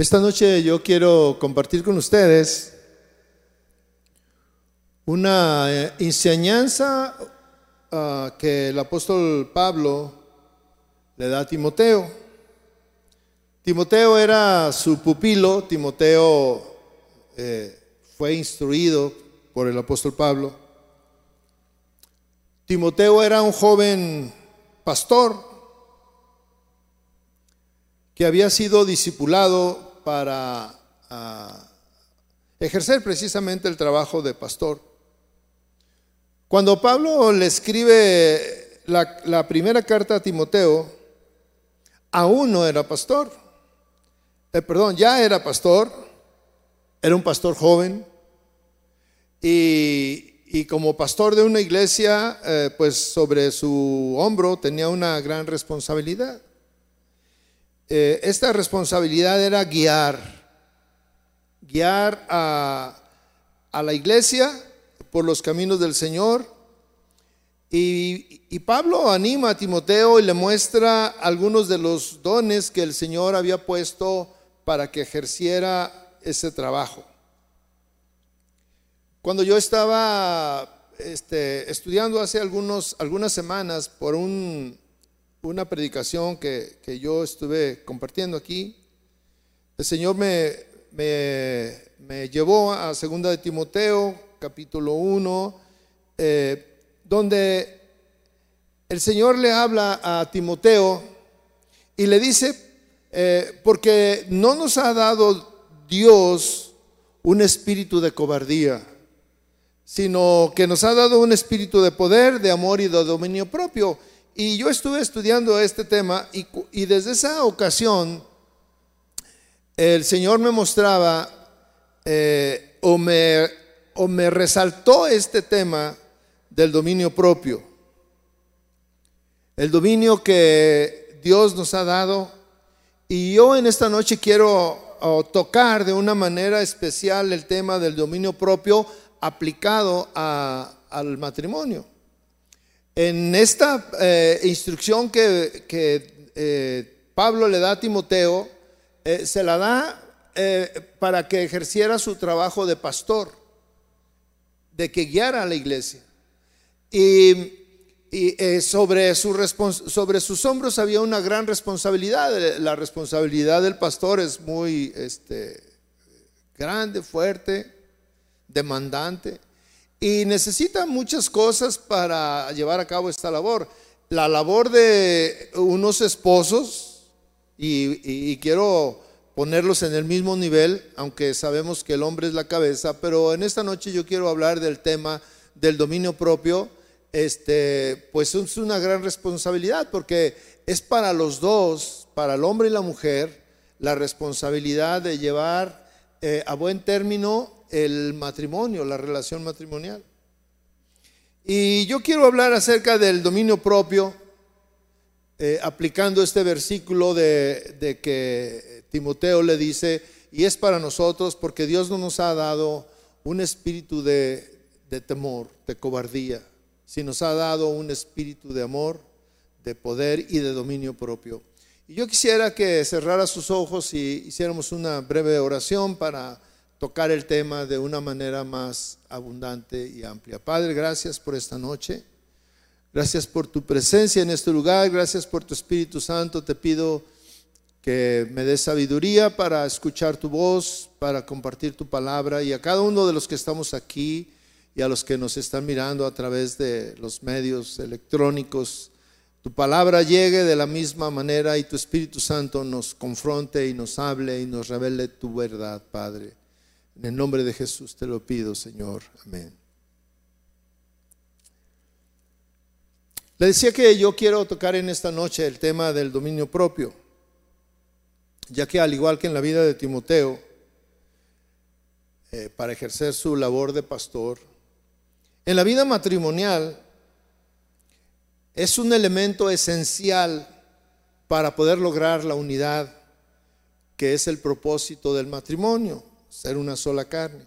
Esta noche yo quiero compartir con ustedes una eh, enseñanza uh, que el apóstol Pablo le da a Timoteo. Timoteo era su pupilo, Timoteo eh, fue instruido por el apóstol Pablo. Timoteo era un joven pastor que había sido discipulado para ah, ejercer precisamente el trabajo de pastor. Cuando Pablo le escribe la, primera carta a Timoteo, aún no era pastor. Eh, perdón, ya era pastor, era un pastor joven y, como pastor de una iglesia, eh, pues sobre su hombro tenía una gran responsabilidad. Eh, esta responsabilidad era guiar, guiar a, la iglesia por los caminos del Señor. Y, Pablo anima a Timoteo y le muestra algunos de los dones que el Señor había puesto para que ejerciera ese trabajo. Cuando yo estaba este, estudiando hace algunas semanas por una predicación que, yo estuve compartiendo aquí, el Señor me, me, llevó a Segunda de Timoteo, capítulo 1, eh, donde el Señor le habla a Timoteo y le dice, eh, porque no nos ha dado Dios un espíritu de cobardía, sino que nos ha dado un espíritu de poder, de amor y de dominio propio. Y yo estuve estudiando este tema y, desde esa ocasión el Señor me mostraba eh, o, me, o me resaltó este tema del dominio propio. El dominio que Dios nos ha dado y yo en esta noche quiero tocar de una manera especial el tema del dominio propio aplicado al matrimonio. En esta eh, instrucción que, eh, Pablo le da a Timoteo, eh, se la da para que ejerciera su trabajo de pastor, de que guiara a la iglesia. Y sobre sus hombros había una gran responsabilidad. La responsabilidad del pastor es muy este, grande, fuerte, demandante y necesita muchas cosas para llevar a cabo esta labor. La labor de unos esposos, y, quiero ponerlos en el mismo nivel, aunque sabemos que el hombre es la cabeza, pero en esta noche yo quiero hablar del tema del dominio propio este, pues es una gran responsabilidad porque es para los dos, para el hombre y la mujer, la responsabilidad de llevar eh, a buen término el matrimonio, la relación matrimonial. Y yo quiero hablar acerca del dominio propio, eh, aplicando este versículo de, que Timoteo le dice, y es para nosotros porque Dios no nos ha dado un espíritu de temor, de cobardía, si nos ha dado un espíritu de amor, de poder y de dominio propio. Y yo quisiera que cerrara sus ojos y hiciéramos una breve oración para tocar el tema de una manera más abundante y amplia. Padre, gracias por esta noche. Gracias por tu presencia en este lugar. Gracias por tu Espíritu Santo. Te pido que me des sabiduría para escuchar tu voz, para compartir tu palabra y a cada uno de los que estamos aquí y a los que nos están mirando a través de los medios electrónicos. Tu palabra llegue de la misma manera y tu Espíritu Santo nos confronte y nos hable y nos revele tu verdad, Padre. En el nombre de Jesús te lo pido, Señor. Amén. Le decía que yo quiero tocar en esta noche el tema del dominio propio, ya que al igual que en la vida de Timoteo, eh, para ejercer su labor de pastor, en la vida matrimonial es un elemento esencial para poder lograr la unidad que es el propósito del matrimonio, ser una sola carne.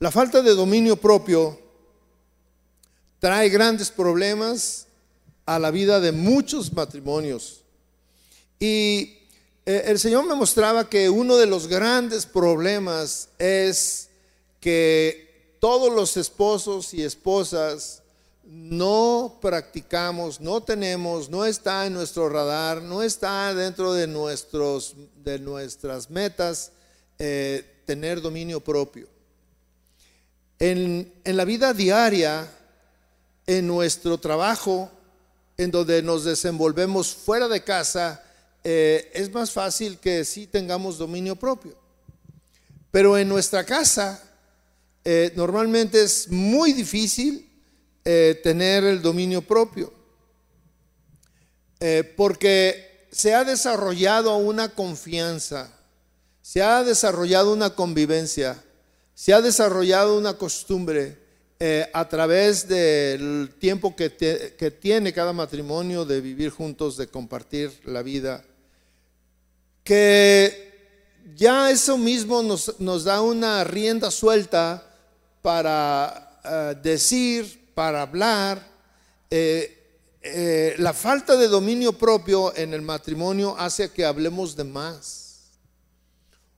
La falta de dominio propio trae grandes problemas a la vida de muchos matrimonios. Y Eh, el Señor me mostraba que uno de los grandes problemas es que todos los esposos y esposas no practicamos, no tenemos, no está en nuestro radar, no está dentro de, nuestros, de nuestras metas eh, tener dominio propio. En, en la vida diaria, en nuestro trabajo, en donde nos desenvolvemos fuera de casa, eh, es más fácil que sí tengamos dominio propio. Pero en nuestra casa eh, normalmente es muy difícil tener el dominio propio, porque se ha desarrollado una confianza, se ha desarrollado una convivencia, se ha desarrollado una costumbre a través del tiempo que, tiene cada matrimonio de vivir juntos, de compartir la vida que ya eso mismo nos, da una rienda suelta para eh, decir, para hablar. Eh, eh, la falta de dominio propio en el matrimonio hace que hablemos de más.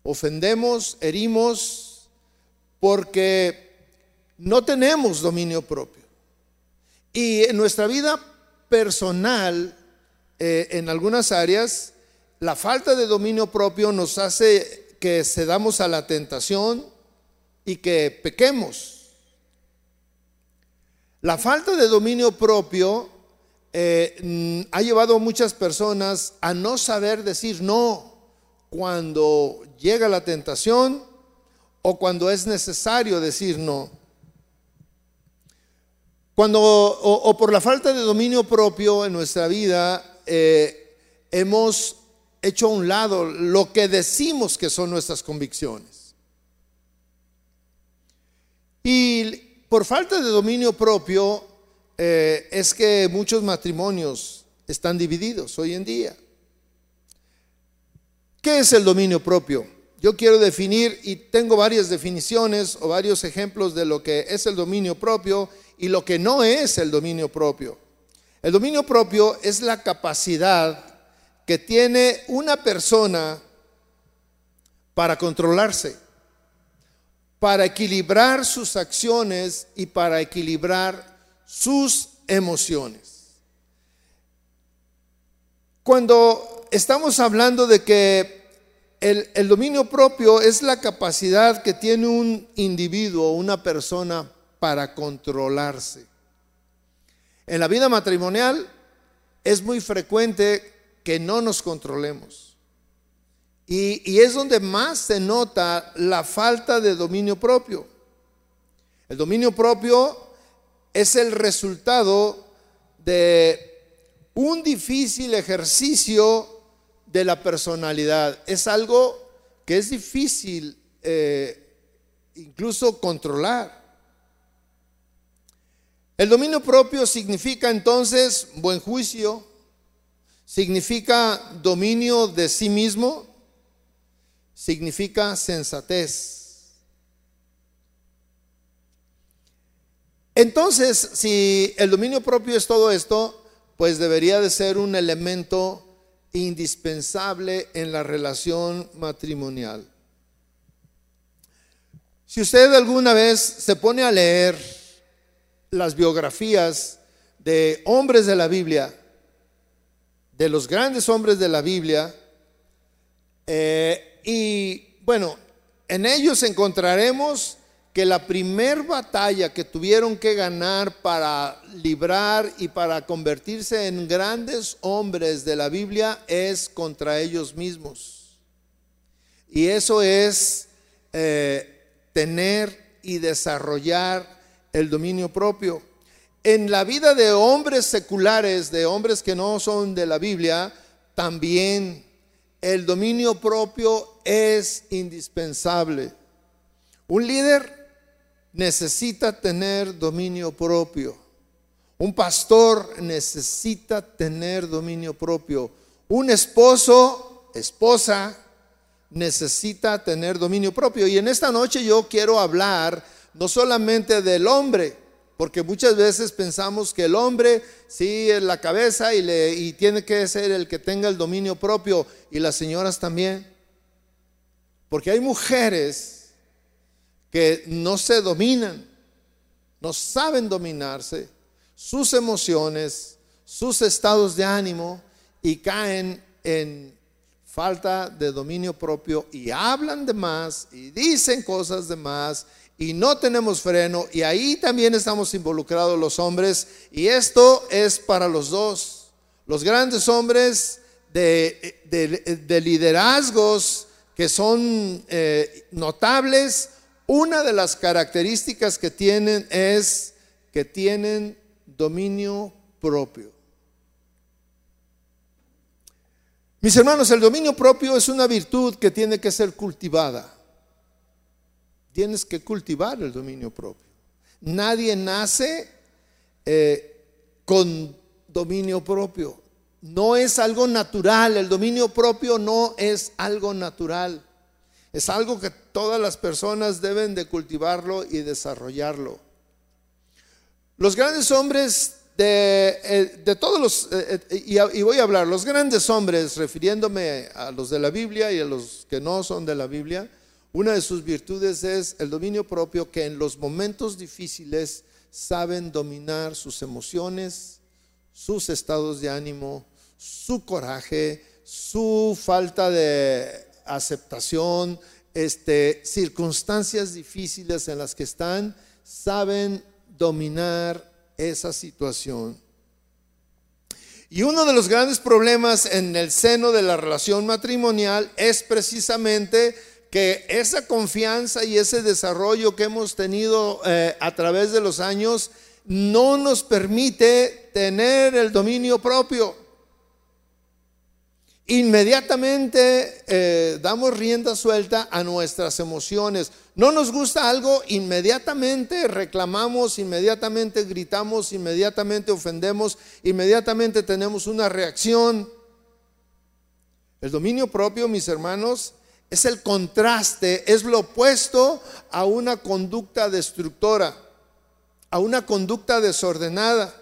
Ofendemos, herimos, porque no tenemos dominio propio. Y en nuestra vida personal, en algunas áreas, la falta de dominio propio nos hace que cedamos a la tentación y que pequemos. La falta de dominio propio eh, mm, ha llevado a muchas personas a no saber decir no cuando llega la tentación o cuando es necesario decir no. Cuando, o, por la falta de dominio propio en nuestra vida, eh, hemos hecho a un lado lo que decimos que son nuestras convicciones. Y por falta de dominio propio eh, es que muchos matrimonios están divididos hoy en día. ¿Qué es el dominio propio? Yo quiero definir y tengo varias definiciones o varios ejemplos de lo que es el dominio propio y lo que no es el dominio propio. El dominio propio es la capacidad que tiene una persona para controlarse, para equilibrar sus acciones y para equilibrar sus emociones. Cuando estamos hablando de que el, dominio propio es la capacidad que tiene un individuo, una persona, para controlarse. En la vida matrimonial es muy frecuente que no nos controlemos. Y, es donde más se nota la falta de dominio propio. El dominio propio es el resultado de un difícil ejercicio de la personalidad. Es algo que es difícil eh, incluso controlar. El dominio propio significa entonces buen juicio, significa dominio de sí mismo, significa sensatez. Entonces, si el dominio propio es todo esto, pues debería de ser un elemento indispensable en la relación matrimonial. Si usted alguna vez se pone a leer las biografías de hombres de la Biblia, de los grandes hombres de la Biblia. Eh, y bueno, en ellos encontraremos que la primer batalla que tuvieron que ganar para librar y para convertirse en grandes hombres de la Biblia es contra ellos mismos. Y eso es eh, tener y desarrollar el dominio propio en la vida de hombres seculares, de hombres que no son de la Biblia, también el dominio propio es indispensable. Un líder necesita tener dominio propio. Un pastor necesita tener dominio propio. Un esposo, esposa, necesita tener dominio propio. Y en esta noche yo quiero hablar no solamente del hombre, Porque muchas veces pensamos que el hombre sí es la cabeza y, le, y tiene que ser el que tenga el dominio propio y las señoras también. Porque hay mujeres que no se dominan, no saben dominarse, sus emociones, sus estados de ánimo y caen en falta de dominio propio y hablan de más y dicen cosas de más y no tenemos freno y ahí también estamos involucrados los hombres y esto es para los dos. Los grandes hombres de, liderazgos que son eh, notables, una de las características que tienen es que tienen dominio propio. Mis hermanos, el dominio propio es una virtud que tiene que ser cultivada. Tienes que cultivar el dominio propio. Nadie nace eh, con dominio propio. No es algo natural. El dominio propio no es algo natural. Es algo que todas las personas deben de cultivarlo y desarrollarlo. Los grandes hombres de, eh, todos los, eh, y voy a hablar, los grandes hombres, refiriéndome a los de la Biblia y a los que no son de la Biblia, una de sus virtudes es el dominio propio que en los momentos difíciles saben dominar sus emociones, sus estados de ánimo, su coraje, su falta de aceptación, este, circunstancias difíciles en las que están, saben dominar esa situación. Y uno de los grandes problemas en el seno de la relación matrimonial es precisamente que esa confianza y ese desarrollo que hemos tenido eh, a través de los años no nos permite tener el dominio propio. Inmediatamente eh, damos rienda suelta a nuestras emociones. No nos gusta algo, inmediatamente reclamamos, inmediatamente gritamos, inmediatamente ofendemos, inmediatamente tenemos una reacción. El dominio propio, mis hermanos, es el contraste, es lo opuesto a una conducta destructora, a una conducta desordenada.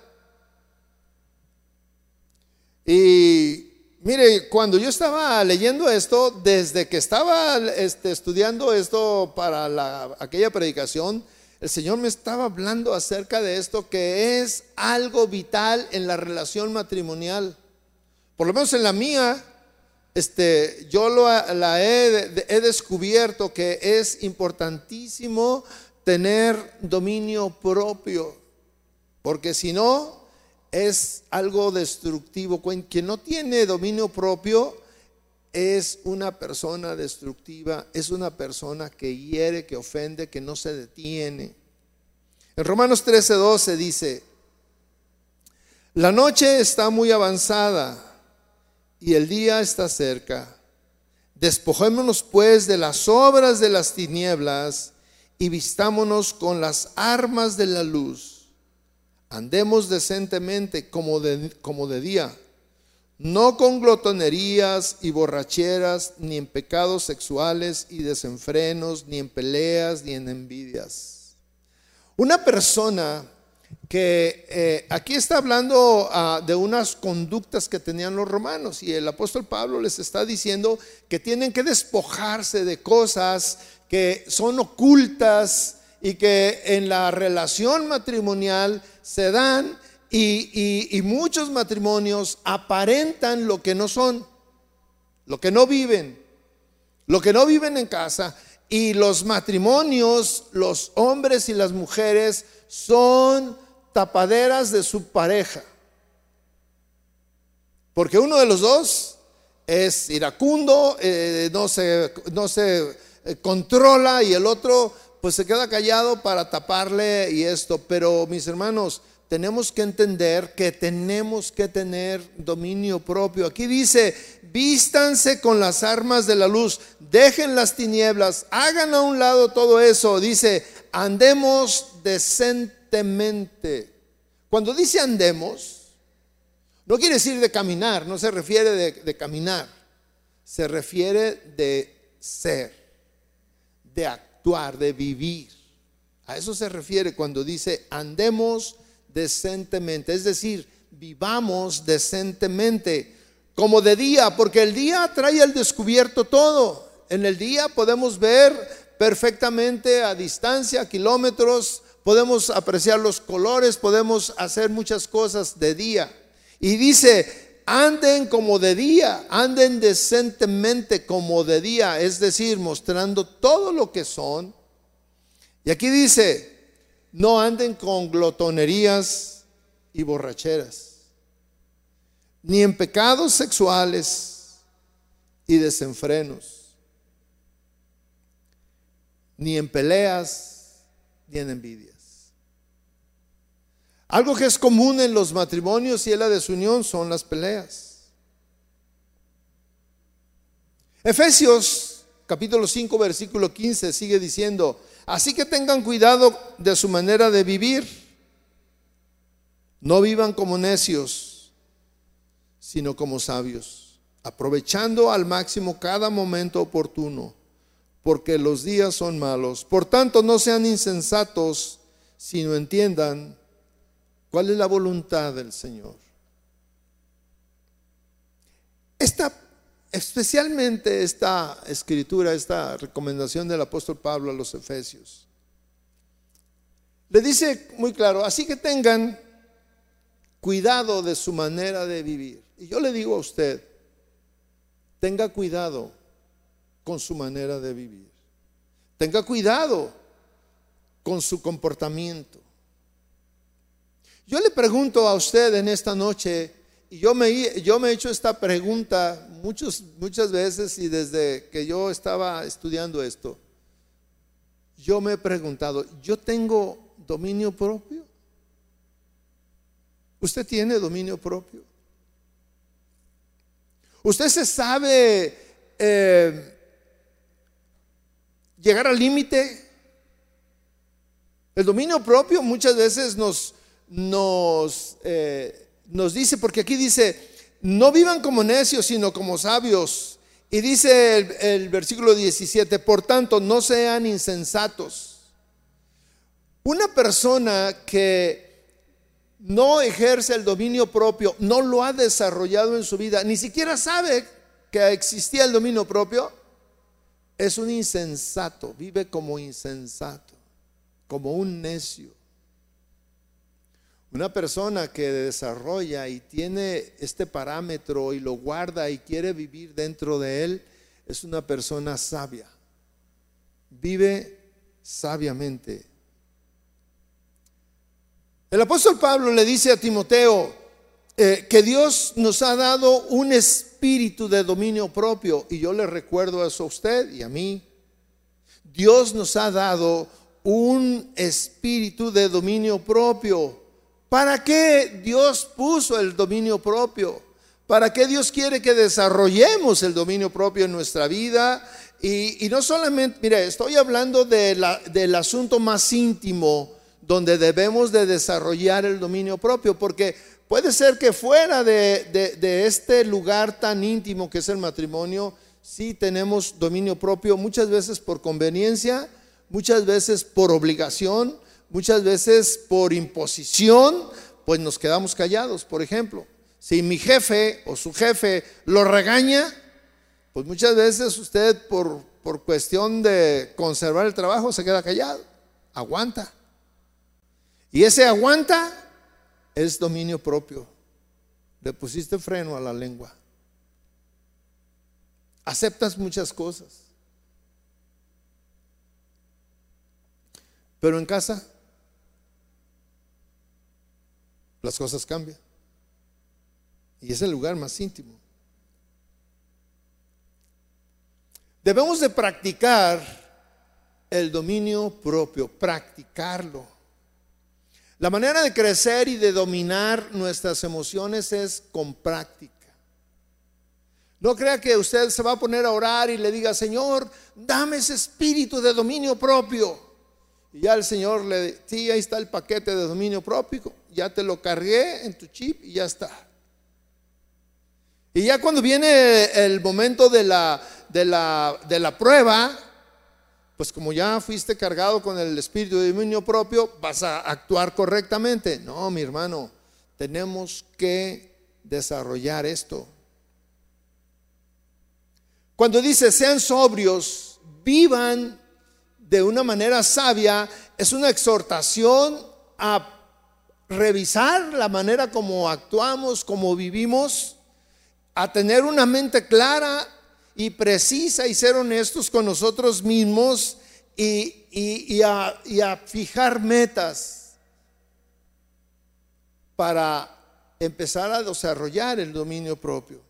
Y mire, cuando yo estaba leyendo esto, desde que estaba este, estudiando esto para aquella predicación, el Señor me estaba hablando acerca de esto que es algo vital en la relación matrimonial. Por lo menos en la mía, este, yo lo, la he, he descubierto que es importantísimo tener dominio propio, porque si no, es algo destructivo. Quien no tiene dominio propio es una persona destructiva, es una persona que hiere, que ofende, que no se detiene. En Romanos 13:12 dice, la noche está muy avanzada y el día está cerca. Despojémonos pues de las obras de las tinieblas y vistámonos con las armas de la luz. Andemos decentemente como de, como de día, no con glotonerías y borracheras, ni en pecados sexuales y desenfrenos, ni en peleas, ni en envidias. Una persona que eh, aquí está hablando ah, de unas conductas que tenían los romanos y el apóstol Pablo les está diciendo que tienen que despojarse de cosas que son ocultas y que en la relación matrimonial se dan y, y muchos matrimonios aparentan lo que no son, lo que no viven, lo que no viven en casa y los matrimonios, los hombres y las mujeres son tapaderas de su pareja. Porque uno de los dos es iracundo, eh, no se, no se eh, controla y el otro pues se queda callado para taparle y esto. Pero mis hermanos, tenemos que entender que tenemos que tener dominio propio. Aquí dice, vístanse con las armas de la luz, dejen las tinieblas, hagan a un lado todo eso. Dice, andemos decentes cuando dice andemos, no quiere decir de caminar, no se refiere de, caminar, se refiere de ser, de actuar, de vivir. A eso se refiere cuando dice andemos decentemente, es decir, vivamos decentemente, como de día, porque el día trae al descubierto todo. En el día podemos ver perfectamente a distancia, kilómetros, podemos apreciar los colores, podemos hacer muchas cosas de día. Y dice, anden como de día, anden decentemente como de día, es decir, mostrando todo lo que son. Y aquí dice, no anden con glotonerías y borracheras, ni en pecados sexuales y desenfrenos ni en peleas, ni en envidias. Algo que es común en los matrimonios y en la desunión son las peleas. Efesios capítulo 5 versículo 15 sigue diciendo, así que tengan cuidado de su manera de vivir. No vivan como necios, sino como sabios, aprovechando al máximo cada momento oportuno porque los días son malos. Por tanto, no sean insensatos, sino entiendan cuál es la voluntad del Señor. Esta, especialmente esta escritura, esta recomendación del apóstol Pablo a los Efesios, le dice muy claro, así que tengan cuidado de su manera de vivir. Y yo le digo a usted, tenga cuidado con su manera de vivir. Tenga cuidado con su comportamiento. Yo le pregunto a usted en esta noche, y yo me, he hecho esta pregunta muchos, muchas veces y desde que yo estaba estudiando esto, yo me he preguntado, ¿yo tengo dominio propio? ¿Usted tiene dominio propio? ¿Usted se sabe eh, llegar al límite. El dominio propio muchas veces nos, nos, eh, nos dice, porque aquí dice, no vivan como necios, sino como sabios. Y dice el, el versículo 17, por tanto, no sean insensatos. Una persona que no ejerce el dominio propio, no lo ha desarrollado en su vida, ni siquiera sabe que existía el dominio propio, es un insensato, vive como insensato, como un necio. Una persona que desarrolla y tiene este parámetro y lo guarda y quiere vivir dentro de él, es una persona sabia. Vive sabiamente. El apóstol Pablo le dice a Timoteo eh, que Dios nos ha dado un espíritu de dominio propio. Y yo le recuerdo eso a usted y a mí. Dios nos ha dado un espíritu de dominio propio. ¿Para qué Dios puso el dominio propio? ¿Para qué Dios quiere que desarrollemos el dominio propio en nuestra vida? Y, no solamente, mire, estoy hablando de la, del asunto más íntimo donde debemos de desarrollar el dominio propio, porque Puede ser que fuera de, este lugar tan íntimo que es el matrimonio, sí tenemos dominio propio, muchas veces por conveniencia, muchas veces por obligación, muchas veces por imposición, pues nos quedamos callados. Por ejemplo, si mi jefe o su jefe lo regaña, pues muchas veces usted por, por cuestión de conservar el trabajo se queda callado, aguanta. Y ese aguanta es dominio propio. Le pusiste freno a la lengua. Aceptas muchas cosas. Pero en casa las cosas cambian. Y es el lugar más íntimo. Debemos de practicar el dominio propio, practicarlo. La manera de crecer y de dominar nuestras emociones es con práctica. No crea que usted se va a poner a orar y le diga, Señor, dame ese espíritu de dominio propio. Y ya el Señor le dice, sí, ahí está el paquete de dominio propio, ya te lo cargué en tu chip y ya está. Y ya cuando viene el momento de la, de la, de la prueba, pues como ya fuiste cargado con el espíritu de dominio propio, vas a actuar correctamente. No, mi hermano, tenemos que desarrollar esto. Cuando dice sean sobrios, vivan de una manera sabia, es una exhortación a revisar la manera como actuamos, como vivimos, a tener una mente clara y precisa y ser honestos con nosotros mismos y, a, y a fijar metas para empezar a desarrollar el dominio propio.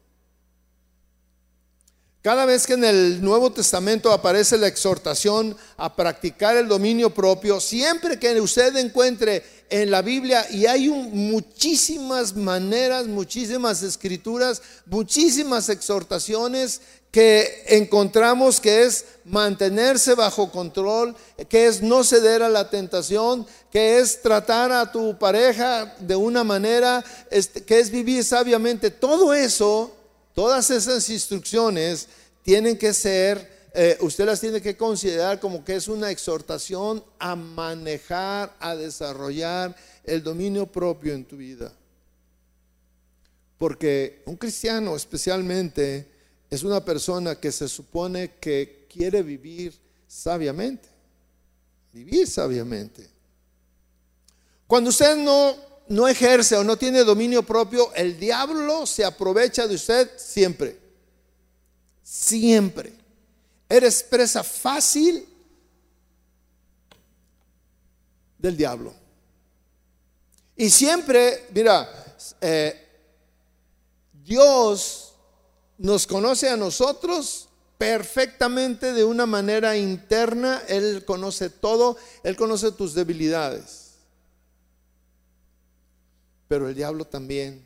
Cada vez que en el Nuevo Testamento aparece la exhortación a practicar el dominio propio, siempre que usted encuentre en la Biblia, y hay muchísimas maneras, muchísimas escrituras, muchísimas exhortaciones que encontramos que es mantenerse bajo control, que es no ceder a la tentación, que es tratar a tu pareja de una manera, este, que es vivir sabiamente. Todo eso Todas esas instrucciones tienen que ser, eh, usted las tiene que considerar como que es una exhortación a manejar, a desarrollar el dominio propio en tu vida. Porque un cristiano especialmente es una persona que se supone que quiere vivir sabiamente, vivir sabiamente. Cuando usted no no ejerce o no tiene dominio propio, el diablo se aprovecha de usted siempre. Siempre. Eres presa fácil del diablo. Y siempre, mira, eh, Dios nos conoce a nosotros perfectamente de una manera interna. Él conoce todo, Él conoce tus debilidades. Pero el diablo también,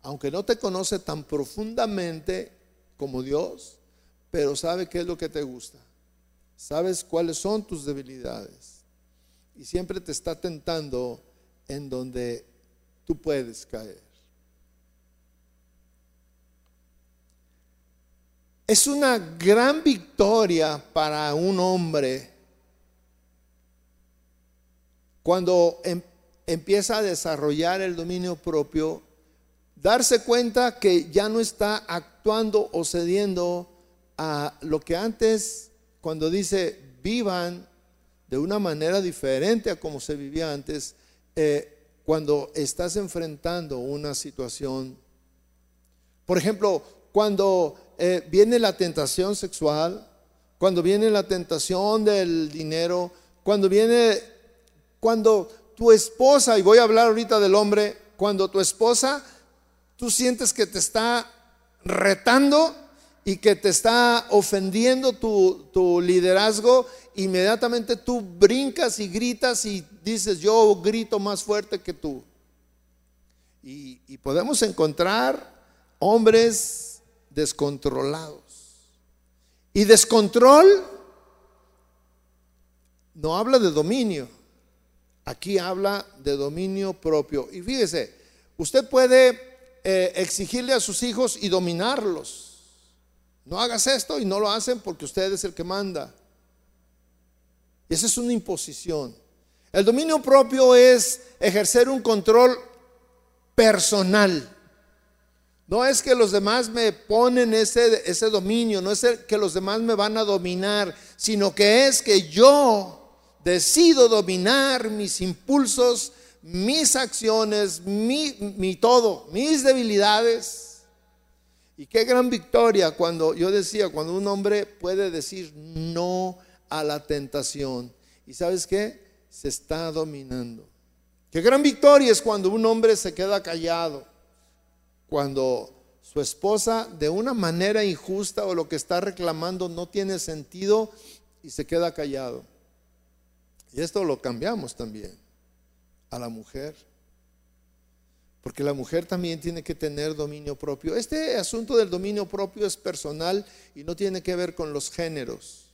aunque no te conoce tan profundamente como Dios, pero sabe qué es lo que te gusta. Sabes cuáles son tus debilidades. Y siempre te está tentando en donde tú puedes caer. Es una gran victoria para un hombre cuando em- empieza a desarrollar el dominio propio, darse cuenta que ya no está actuando o cediendo a lo que antes, cuando dice vivan de una manera diferente a como se vivía antes, eh, cuando estás enfrentando una situación. Por ejemplo, cuando eh, viene la tentación sexual, cuando viene la tentación del dinero, cuando viene, cuando tu esposa, y voy a hablar ahorita del hombre, cuando tu esposa, tú sientes que te está retando y que te está ofendiendo tu, liderazgo, inmediatamente tú brincas y gritas y dices, yo grito más fuerte que tú. Y, y podemos encontrar hombres descontrolados. Y descontrol no habla de dominio. Aquí habla de dominio propio. Y fíjese, usted puede eh, exigirle a sus hijos y dominarlos. No hagas esto y no lo hacen porque usted es el que manda. Y esa es una imposición. El dominio propio es ejercer un control personal. No es que los demás me ponen ese, ese dominio, no es que los demás me van a dominar, sino que es que yo decido dominar mis impulsos, mis acciones, mi, todo, mis debilidades. Y qué gran victoria cuando yo decía, cuando un hombre puede decir no a la tentación. ¿Y sabes qué? Se está dominando. Qué gran victoria es cuando un hombre se queda callado. Cuando su esposa de una manera injusta o lo que está reclamando no tiene sentido y se queda callado. Y esto lo cambiamos también a la mujer. Porque la mujer también tiene que tener dominio propio. Este asunto del dominio propio es personal y no tiene que ver con los géneros.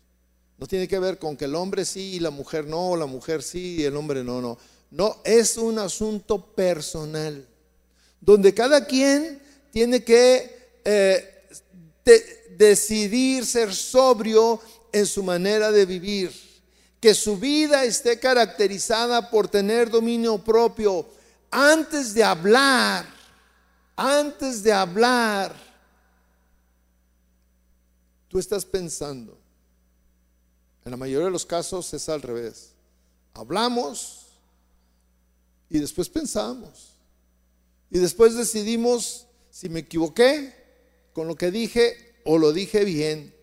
No tiene que ver con que el hombre sí y la mujer no, o la mujer sí y el hombre no, no. No, es un asunto personal. Donde cada quien tiene que eh, decidir ser sobrio en su manera de vivir, que su vida esté caracterizada por tener dominio propio. Antes de hablar, antes de hablar, tú estás pensando. En la mayoría de los casos es al revés. Hablamos y después pensamos. Y después decidimos si me equivoqué con lo que dije o lo dije bien.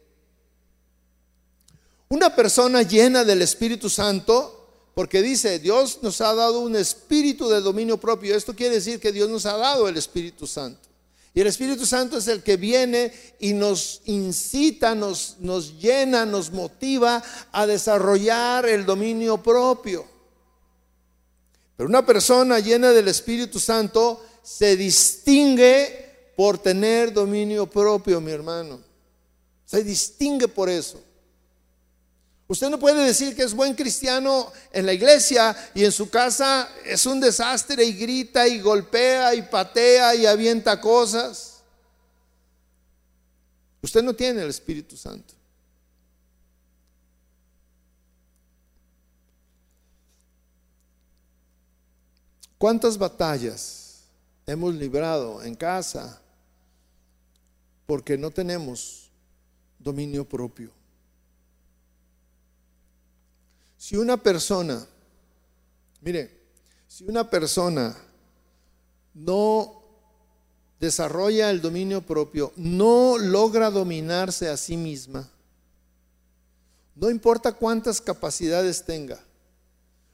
Una persona llena del Espíritu Santo, porque dice, Dios nos ha dado un espíritu de dominio propio. Esto quiere decir que Dios nos ha dado el Espíritu Santo. Y el Espíritu Santo es el que viene y nos incita, nos, nos llena, nos motiva a desarrollar el dominio propio. Pero una persona llena del Espíritu Santo se distingue por tener dominio propio, mi hermano. Se distingue por eso. Usted no puede decir que es buen cristiano en la iglesia y en su casa es un desastre y grita y golpea y patea y avienta cosas. Usted no tiene el Espíritu Santo. ¿Cuántas batallas hemos librado en casa porque no tenemos dominio propio? Si una persona, mire, si una persona no desarrolla el dominio propio, no logra dominarse a sí misma, no importa cuántas capacidades tenga,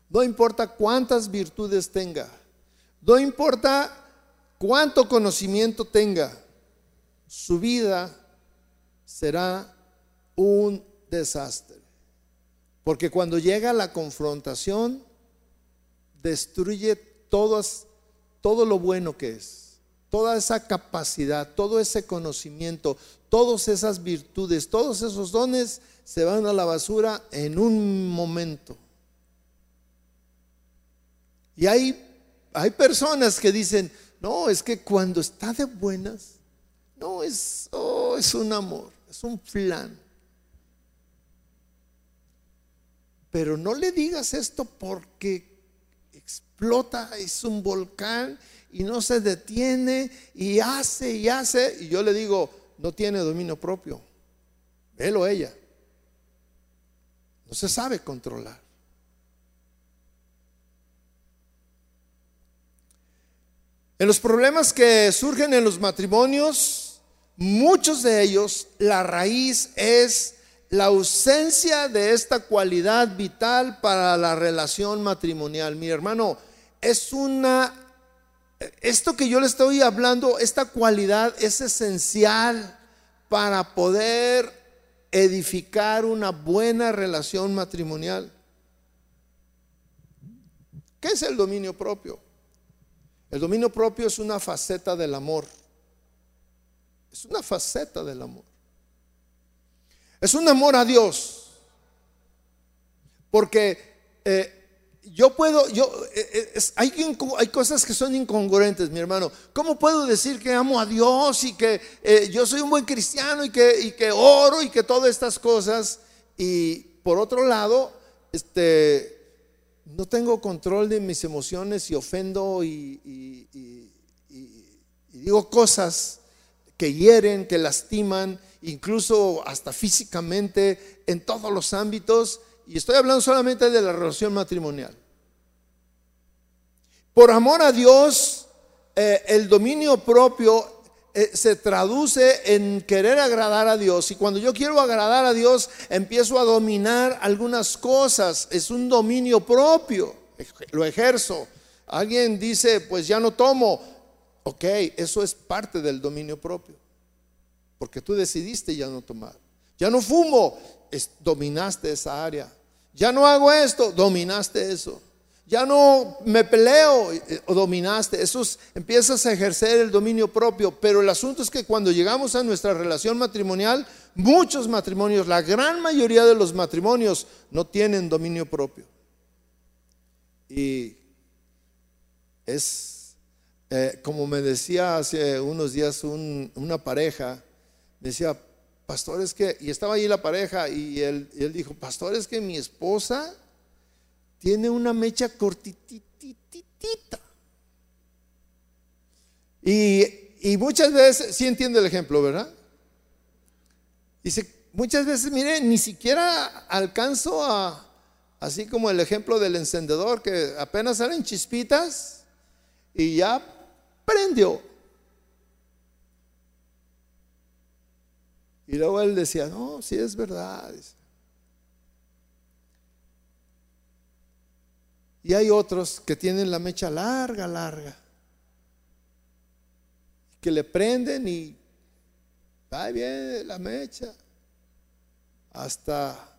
no importa cuántas virtudes tenga, no importa cuánto conocimiento tenga, su vida será un desastre. Porque cuando llega la confrontación, destruye todo lo bueno que es, toda esa capacidad, todo ese conocimiento, todas esas virtudes, todos esos dones se van a la basura en un momento. Y hay, hay personas que dicen, no, es que cuando está de buenas, no, es, oh, es un amor, es un plan. Pero no le digas esto porque explota, es un volcán y no se detiene y hace y hace. Y yo le digo, no tiene dominio propio. Él ella. No se sabe controlar. En los problemas que surgen en los matrimonios, muchos de ellos, la raíz es la ausencia de esta cualidad vital para la relación matrimonial. Mi hermano, es una, esto que yo le estoy hablando, esta cualidad es esencial para poder edificar una buena relación matrimonial. ¿Qué es el dominio propio? El dominio propio es una faceta del amor. Es una faceta del amor. Es un amor a Dios. Porque eh, yo puedo, yo, eh, eh, hay, hay, cosas que son incongruentes, mi hermano. ¿Cómo puedo decir que amo a Dios y que yo soy un buen cristiano y que, y que oro y que todas estas cosas? Y por otro lado, este, no tengo control de mis emociones y ofendo y, y digo cosas que hieren, que lastiman incluso hasta físicamente, en todos los ámbitos, y estoy hablando solamente de la relación matrimonial. Por amor a Dios, eh, el dominio propio eh, se traduce en querer agradar a Dios. Y cuando yo quiero agradar a Dios, empiezo a dominar algunas cosas. Es un dominio propio. Lo ejerzo. Alguien dice, pues ya no tomo. Ok, eso es parte del dominio propio porque tú decidiste ya no tomar. Ya no fumo, dominaste esa área. Ya no hago esto, dominaste eso. Ya no me peleo, eh, dominaste. Eso empiezas a ejercer el dominio propio. Pero el asunto es que cuando llegamos a nuestra relación matrimonial, muchos matrimonios, la gran mayoría de los matrimonios no tienen dominio propio. Y es, eh, como me decía hace unos días una pareja, decía, pastor, es que, y estaba ahí la pareja y él, él dijo, pastor, es que mi esposa tiene una mecha cortitititita. Y, y muchas veces, sí entiende el ejemplo, ¿verdad? Dice, muchas veces, mire, ni siquiera alcanzo a, así como el ejemplo del encendedor, que apenas salen chispitas y ya prendió. Y luego él decía, no, sí es verdad. Y hay otros que tienen la mecha larga, larga. Que le prenden y ahí viene la mecha. Hasta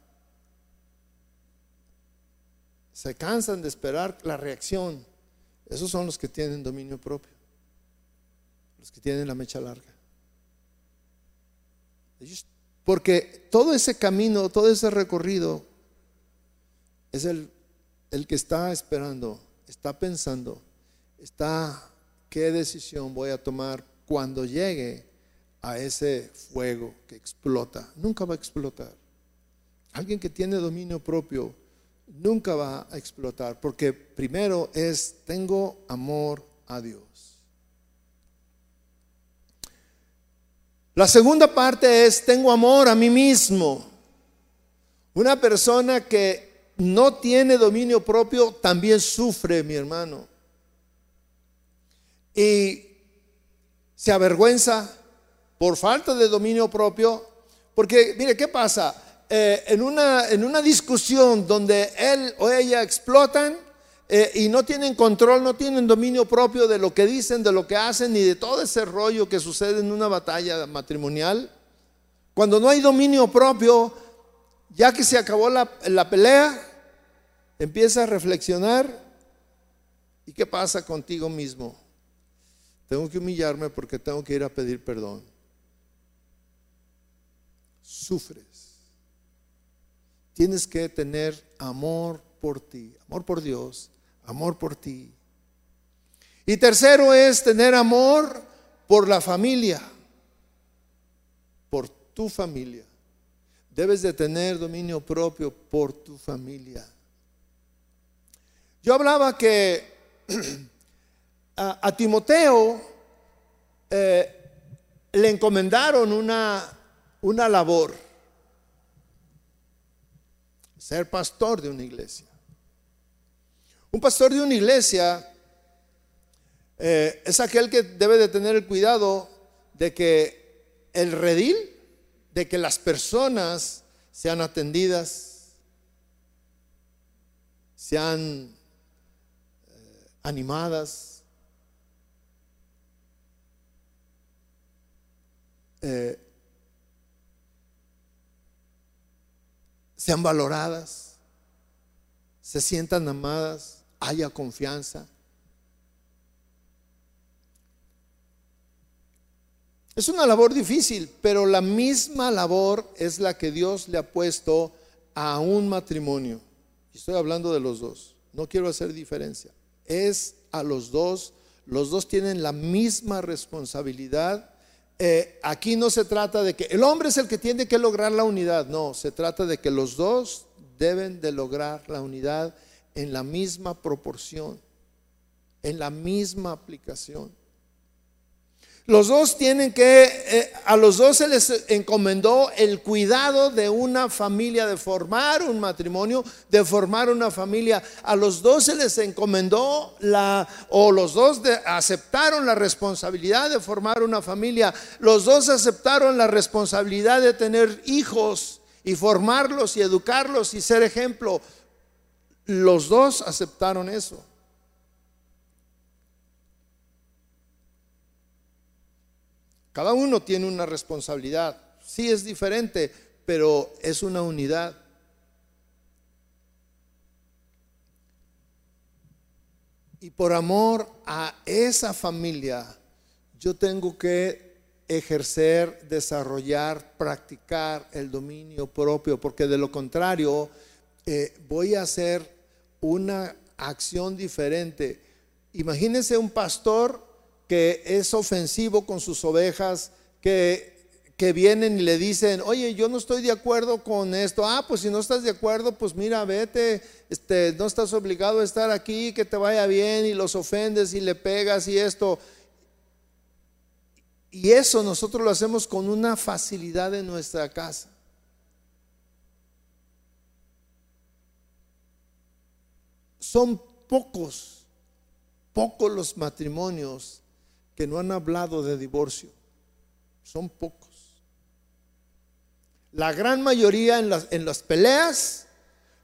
se cansan de esperar la reacción. Esos son los que tienen dominio propio. Los que tienen la mecha larga. Porque todo ese camino, todo ese recorrido es el, el que está esperando, está pensando, está qué decisión voy a tomar cuando llegue a ese fuego que explota. Nunca va a explotar. Alguien que tiene dominio propio nunca va a explotar porque primero es tengo amor a Dios. La segunda parte es, tengo amor a mí mismo. Una persona que no tiene dominio propio también sufre, mi hermano. Y se avergüenza por falta de dominio propio. Porque, mire, ¿qué pasa? Eh, en, una, en una discusión donde él o ella explotan, eh, y no tienen control, no tienen dominio propio de lo que dicen, de lo que hacen, ni de todo ese rollo que sucede en una batalla matrimonial. Cuando no hay dominio propio, ya que se acabó la, la pelea, empieza a reflexionar. ¿Y qué pasa contigo mismo? Tengo que humillarme porque tengo que ir a pedir perdón. Sufres. Tienes que tener amor por ti, amor por Dios, amor por ti. Y tercero es tener amor por la familia, por tu familia. Debes de tener dominio propio por tu familia. Yo hablaba que a, Timoteo eh, le encomendaron una, una labor, ser pastor de una iglesia. Un pastor de una iglesia eh, es aquel que debe de tener el cuidado de que el redil, de que las personas sean atendidas, sean eh, animadas, eh, sean valoradas, se sientan amadas haya confianza. Es una labor difícil, pero la misma labor es la que Dios le ha puesto a un matrimonio. Estoy hablando de los dos, no quiero hacer diferencia. Es a los dos, los dos tienen la misma responsabilidad. Eh, aquí no se trata de que el hombre es el que tiene que lograr la unidad, no, se trata de que los dos deben de lograr la unidad en la misma proporción, en la misma aplicación. Los dos tienen que, eh, a los dos se les encomendó el cuidado de una familia, de formar un matrimonio, de formar una familia. A los dos se les encomendó la, o los dos aceptaron la responsabilidad de formar una familia. Los dos aceptaron la responsabilidad de tener hijos y formarlos y educarlos y ser ejemplo. Los dos aceptaron eso. Cada uno tiene una responsabilidad. Sí es diferente, pero es una unidad. Y por amor a esa familia, yo tengo que ejercer, desarrollar, practicar el dominio propio, porque de lo contrario eh, voy a hacer una acción diferente. Imagínense un pastor que es ofensivo con sus ovejas, que, que vienen y le dicen, oye, yo no estoy de acuerdo con esto. Ah, pues si no estás de acuerdo, pues mira, vete, este, no estás obligado a estar aquí, que te vaya bien y los ofendes y le pegas y esto. Y eso nosotros lo hacemos con una facilidad en nuestra casa. Son pocos, pocos los matrimonios que no han hablado de divorcio. Son pocos. La gran mayoría en las, en las peleas,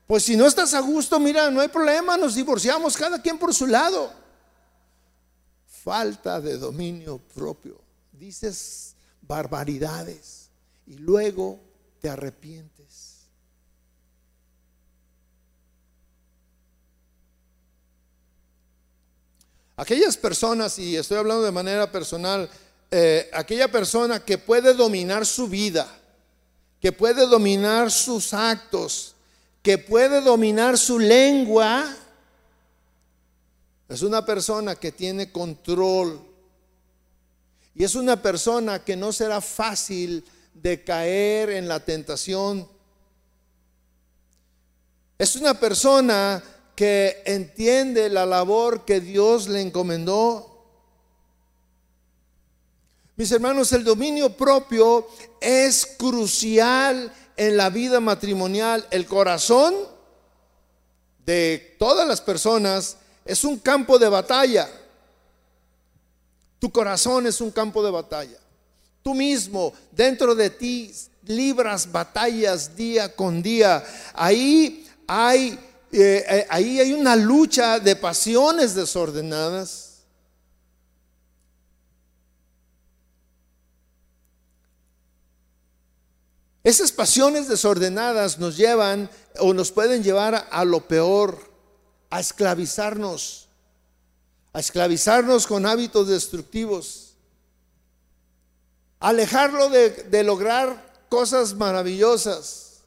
pues si no estás a gusto, mira, no hay problema, nos divorciamos cada quien por su lado. Falta de dominio propio. Dices barbaridades y luego te arrepientes. Aquellas personas, y estoy hablando de manera personal, eh, aquella persona que puede dominar su vida, que puede dominar sus actos, que puede dominar su lengua, es una persona que tiene control. Y es una persona que no será fácil de caer en la tentación. Es una persona que entiende la labor que Dios le encomendó. Mis hermanos, el dominio propio es crucial en la vida matrimonial. El corazón de todas las personas es un campo de batalla. Tu corazón es un campo de batalla. Tú mismo, dentro de ti, libras batallas día con día. Ahí hay eh, eh, ahí hay una lucha de pasiones desordenadas. Esas pasiones desordenadas nos llevan o nos pueden llevar a, lo peor, a esclavizarnos, a esclavizarnos con hábitos destructivos, alejarlo de, de lograr cosas maravillosas.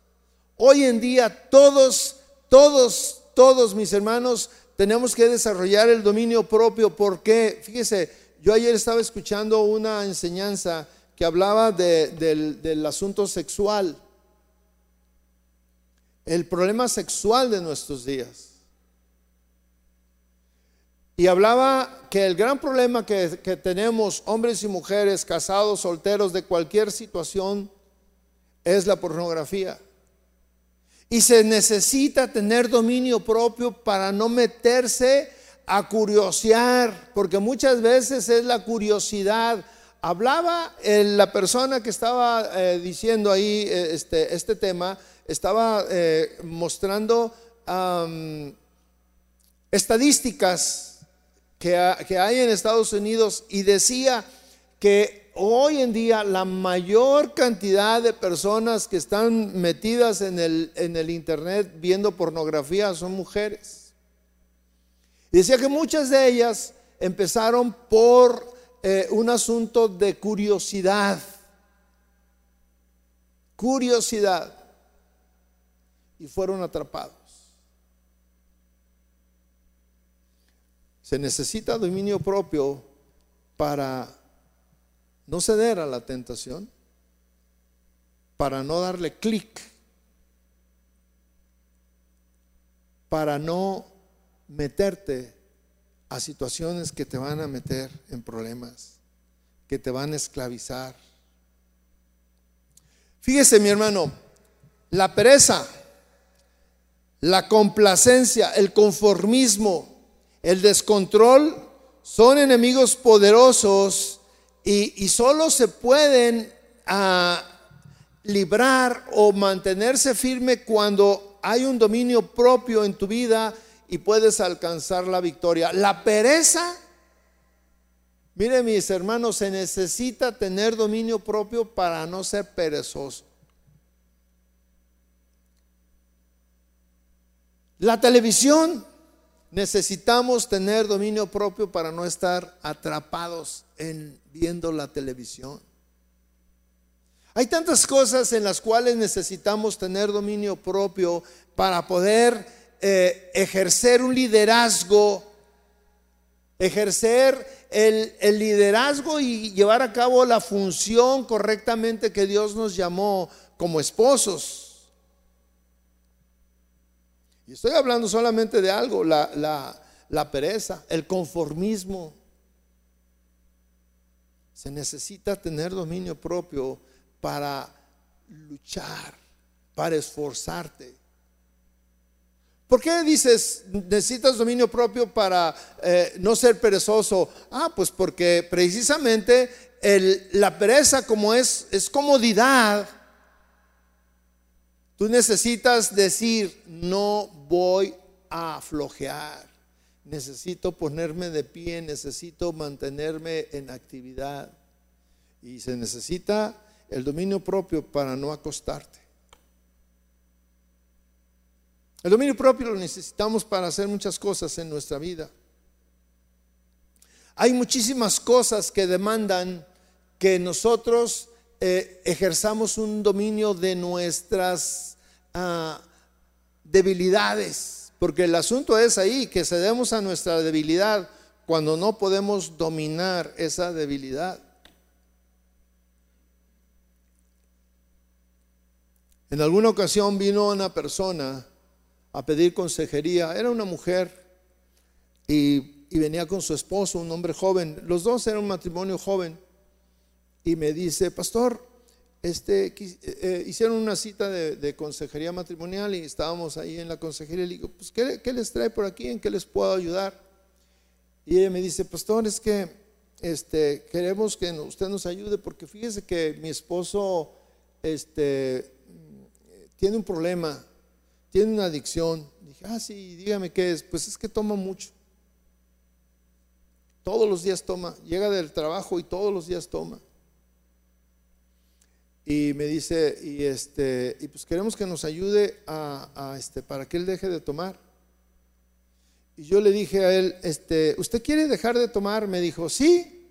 Hoy en día todos todos, todos mis hermanos, tenemos que desarrollar el dominio propio porque, fíjese, yo ayer estaba escuchando una enseñanza que hablaba del, del asunto sexual, el problema sexual de nuestros días. Y hablaba que el gran problema que, tenemos hombres y mujeres, casados, solteros, de cualquier situación, es la pornografía. Y se necesita tener dominio propio para no meterse a curiosear, porque muchas veces es la curiosidad. Hablaba la persona que estaba eh, diciendo ahí eh, este, este, tema, estaba eh, mostrando estadísticas que, hay en Estados Unidos y decía que hoy en día la mayor cantidad de personas que están metidas en el, en el Internet viendo pornografía son mujeres. Decía que muchas de ellas empezaron por eh, un asunto de curiosidad. Curiosidad. Y fueron atrapados. Se necesita dominio propio para no ceder a la tentación, para no darle clic, para no meterte a situaciones que te van a meter en problemas, que te van a esclavizar. Fíjese mi hermano, la pereza, la complacencia, el conformismo, el descontrol son enemigos poderosos y, solo se pueden ah, librar o mantenerse firme cuando hay un dominio propio en tu vida y puedes alcanzar la victoria. La pereza, mire mis hermanos, se necesita tener dominio propio para no ser perezoso. La televisión, necesitamos tener dominio propio para no estar atrapados en viendo la televisión. Hay tantas cosas en las cuales necesitamos tener dominio propio para poder eh, ejercer un liderazgo ejercer el, el, liderazgo y llevar a cabo la función correctamente que Dios nos llamó como esposos. Y estoy hablando solamente de algo, la, pereza, el conformismo. Se necesita tener dominio propio para luchar, para esforzarte. ¿Por qué dices necesitas dominio propio para eh, no ser perezoso? Ah, pues porque precisamente la pereza como es, es comodidad, tú necesitas decir, no voy a flojear, necesito ponerme de pie, necesito mantenerme en actividad. Y se necesita el dominio propio para no acostarte. El dominio propio lo necesitamos para hacer muchas cosas en nuestra vida. Hay muchísimas cosas que demandan que nosotros eh, ejerzamos un dominio de nuestras ah, debilidades, porque el asunto es ahí, que cedemos a nuestra debilidad cuando no podemos dominar esa debilidad. En alguna ocasión vino una persona a pedir consejería. Era una mujer y, venía con su esposo, un hombre joven. Los dos eran un matrimonio joven. Y me dice, pastor, este, eh, eh, hicieron una cita de, consejería matrimonial y estábamos ahí en la consejería. Y le digo, pues, ¿qué, les trae por aquí? ¿En qué les puedo ayudar? Y ella me dice, pastor, es que este, queremos que usted nos ayude porque fíjese que mi esposo este, tiene un problema tiene una adicción. Dije, ah, sí, dígame qué es. Pues es que toma mucho. Todos los días toma. Llega del trabajo y todos los días toma. Y me dice, y este, y pues queremos que nos ayude a, este, para que él deje de tomar. Y yo le dije a él, este, ¿usted quiere dejar de tomar? Me dijo, sí,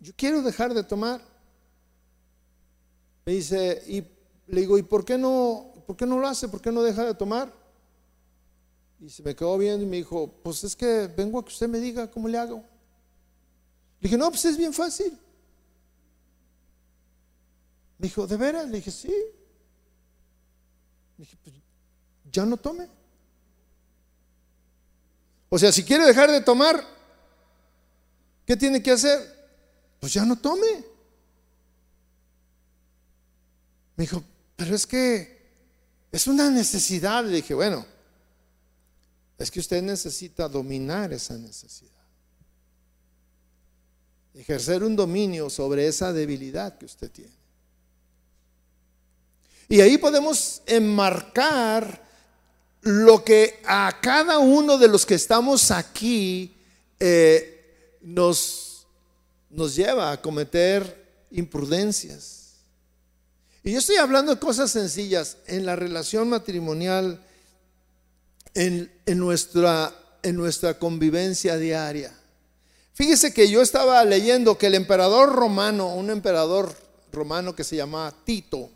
yo quiero dejar de tomar. Me dice, y le digo, ¿y por qué no ¿por qué no lo hace? ¿Por qué no deja de tomar? Y se me quedó viendo y me dijo, pues es que vengo a que usted me diga cómo le hago. Le dije, no, pues es bien fácil. Dijo, ¿de veras? Le dije, sí. Le dije, pues ya no tome. O sea, si quiere dejar de tomar, ¿qué tiene que hacer? Pues ya no tome. Me dijo, pero es que es una necesidad. Le dije, bueno, es que usted necesita dominar esa necesidad. Ejercer un dominio sobre esa debilidad que usted tiene. Y ahí podemos enmarcar lo que a cada uno de los que estamos aquí eh, nos, nos lleva a cometer imprudencias. Y yo estoy hablando de cosas sencillas en la relación matrimonial, en, nuestra, en nuestra convivencia diaria. Fíjese que yo estaba leyendo que el emperador romano, un emperador romano que se llamaba Tito,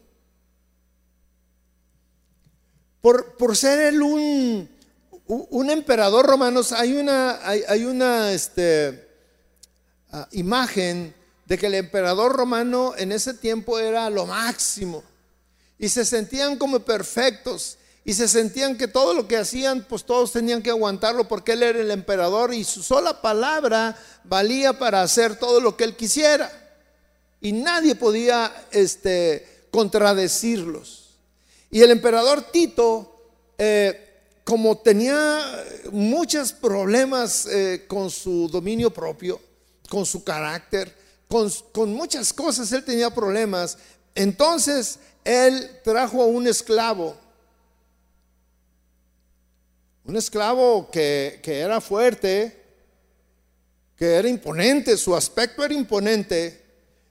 por, ser él un, emperador romano, hay una, hay, una este, ah, imagen de que el emperador romano en ese tiempo era lo máximo. Y se sentían como perfectos. Y se sentían que todo lo que hacían, pues todos tenían que aguantarlo porque él era el emperador y su sola palabra valía para hacer todo lo que él quisiera. Y nadie podía este, contradecirlos. Y el emperador Tito, eh, como tenía muchos problemas eh, con su dominio propio, con su carácter, con, muchas cosas él tenía problemas. Entonces él trajo a un esclavo, un esclavo que, que, era fuerte, que era imponente, su aspecto era imponente,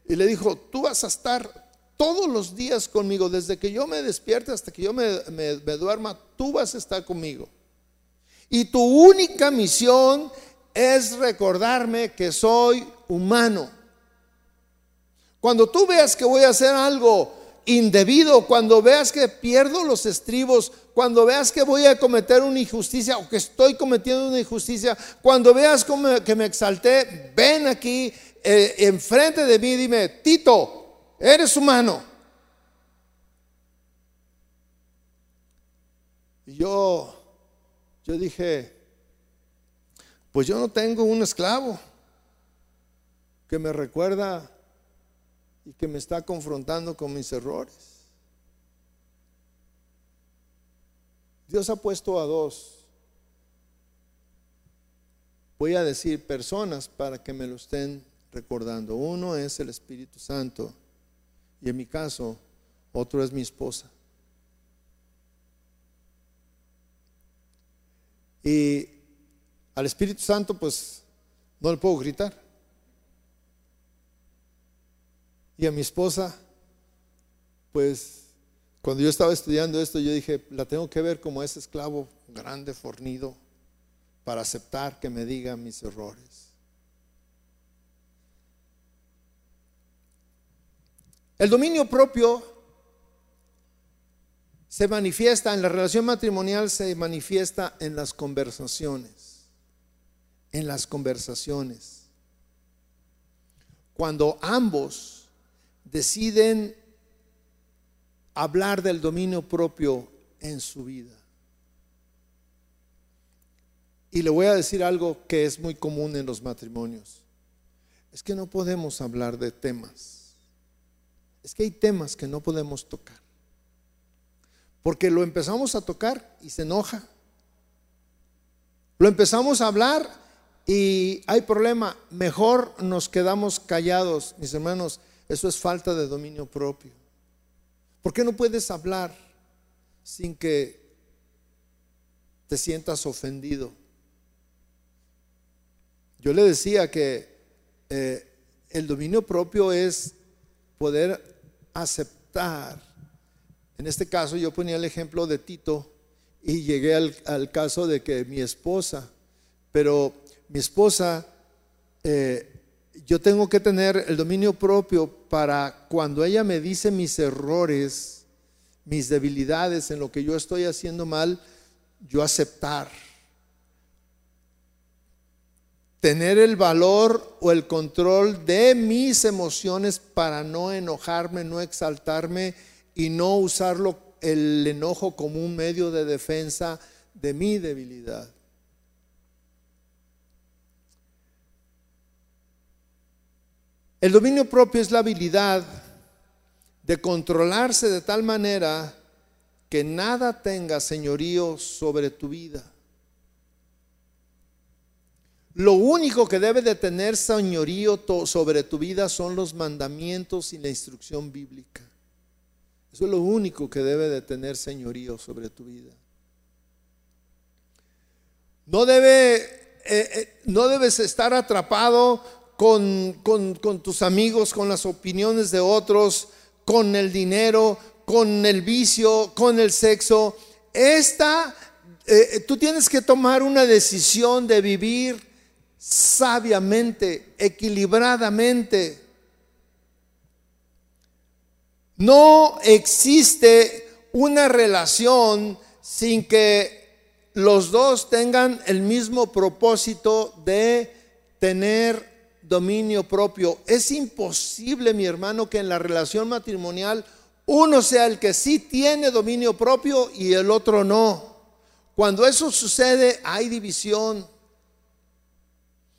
y le dijo, tú vas a estar todos los días conmigo, desde que yo me despierte hasta que yo me, duerma, tú vas a estar conmigo. Y tu única misión es recordarme que soy humano cuando tú veas que voy a hacer algo indebido, cuando veas que pierdo los estribos, cuando veas que voy a cometer una injusticia o que estoy cometiendo una injusticia, cuando veas que me exalté, ven aquí eh, enfrente de mí dime, Tito, eres humano. Y yo, yo dije, pues yo no tengo un esclavo que me recuerda y que me está confrontando con mis errores. Dios ha puesto a dos, voy a decir personas para que me lo estén recordando. Uno es el Espíritu Santo y en mi caso otro es mi esposa. Y al Espíritu Santo pues no le puedo gritar. Y a mi esposa, pues cuando yo estaba estudiando esto, yo dije, la tengo que ver como ese esclavo grande, fornido, para aceptar que me diga mis errores. El dominio propio se manifiesta en la relación matrimonial, se manifiesta en las conversaciones, en las conversaciones. Cuando ambos deciden hablar del dominio propio en su vida. Y le voy a decir algo que es muy común en los matrimonios. Es que no podemos hablar de temas. Es que hay temas que no podemos tocar. Porque lo empezamos a tocar y se enoja. Lo empezamos a hablar y hay problema. Mejor nos quedamos callados, mis hermanos. Eso es falta de dominio propio. ¿Por qué no puedes hablar sin que te sientas ofendido? Yo le decía que eh, el dominio propio es poder aceptar. En este caso yo ponía el ejemplo de Tito y llegué al, caso de que mi esposa, pero mi esposa eh, yo tengo que tener el dominio propio para cuando ella me dice mis errores, mis debilidades en lo que yo estoy haciendo mal, yo aceptar. Tener el valor o el control de mis emociones para no enojarme, no exaltarme y no usarlo el enojo como un medio de defensa de mi debilidad. El dominio propio es la habilidad de controlarse de tal manera que nada tenga señorío sobre tu vida. Lo único que debe de tener señorío sobre tu vida son los mandamientos y la instrucción bíblica. Eso es lo único que debe de tener señorío sobre tu vida. No debe, eh, eh, no debes estar atrapado con, tus amigos, con las opiniones de otros, con el dinero, con el vicio, con el sexo. Esta, eh, tú tienes que tomar una decisión de vivir sabiamente, equilibradamente. No existe una relación sin que los dos tengan el mismo propósito de tener dominio propio. Es imposible, mi hermano, que en la relación matrimonial uno sea el que sí tiene dominio propio y el otro no. Cuando eso sucede, hay división.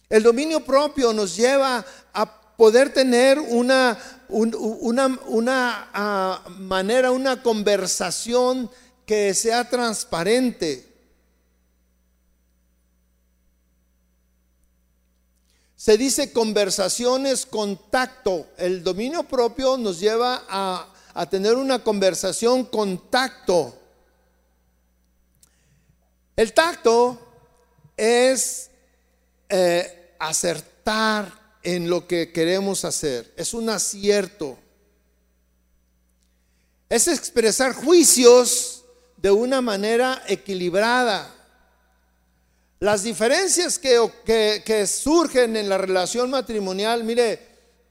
El dominio propio nos lleva a poder tener una, una, ah, manera, una conversación que sea transparente. Se dice conversaciones con tacto. El dominio propio nos lleva a, tener una conversación con tacto. El tacto es eh, acertar en lo que queremos hacer. Es un acierto. Es expresar juicios de una manera equilibrada. Las diferencias que, surgen en la relación matrimonial, mire,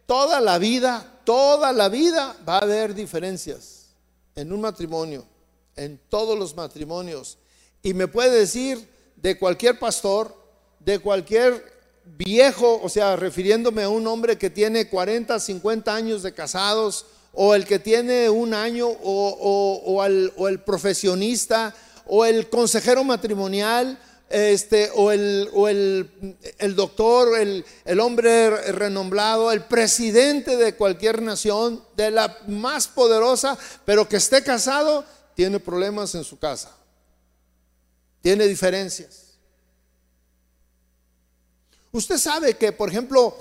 toda la vida, toda la vida va a haber diferencias en un matrimonio, en todos los matrimonios. Y me puede decir de cualquier pastor, de cualquier viejo, o sea, refiriéndome a un hombre que tiene 40, 50 años de casados, o el que tiene un año, o, el profesionista, o el consejero matrimonial, este, o, el, el, doctor, el, hombre renombrado, el presidente de cualquier nación, de la más poderosa, pero que esté casado, tiene problemas en su casa, tiene diferencias. Usted sabe que, por ejemplo,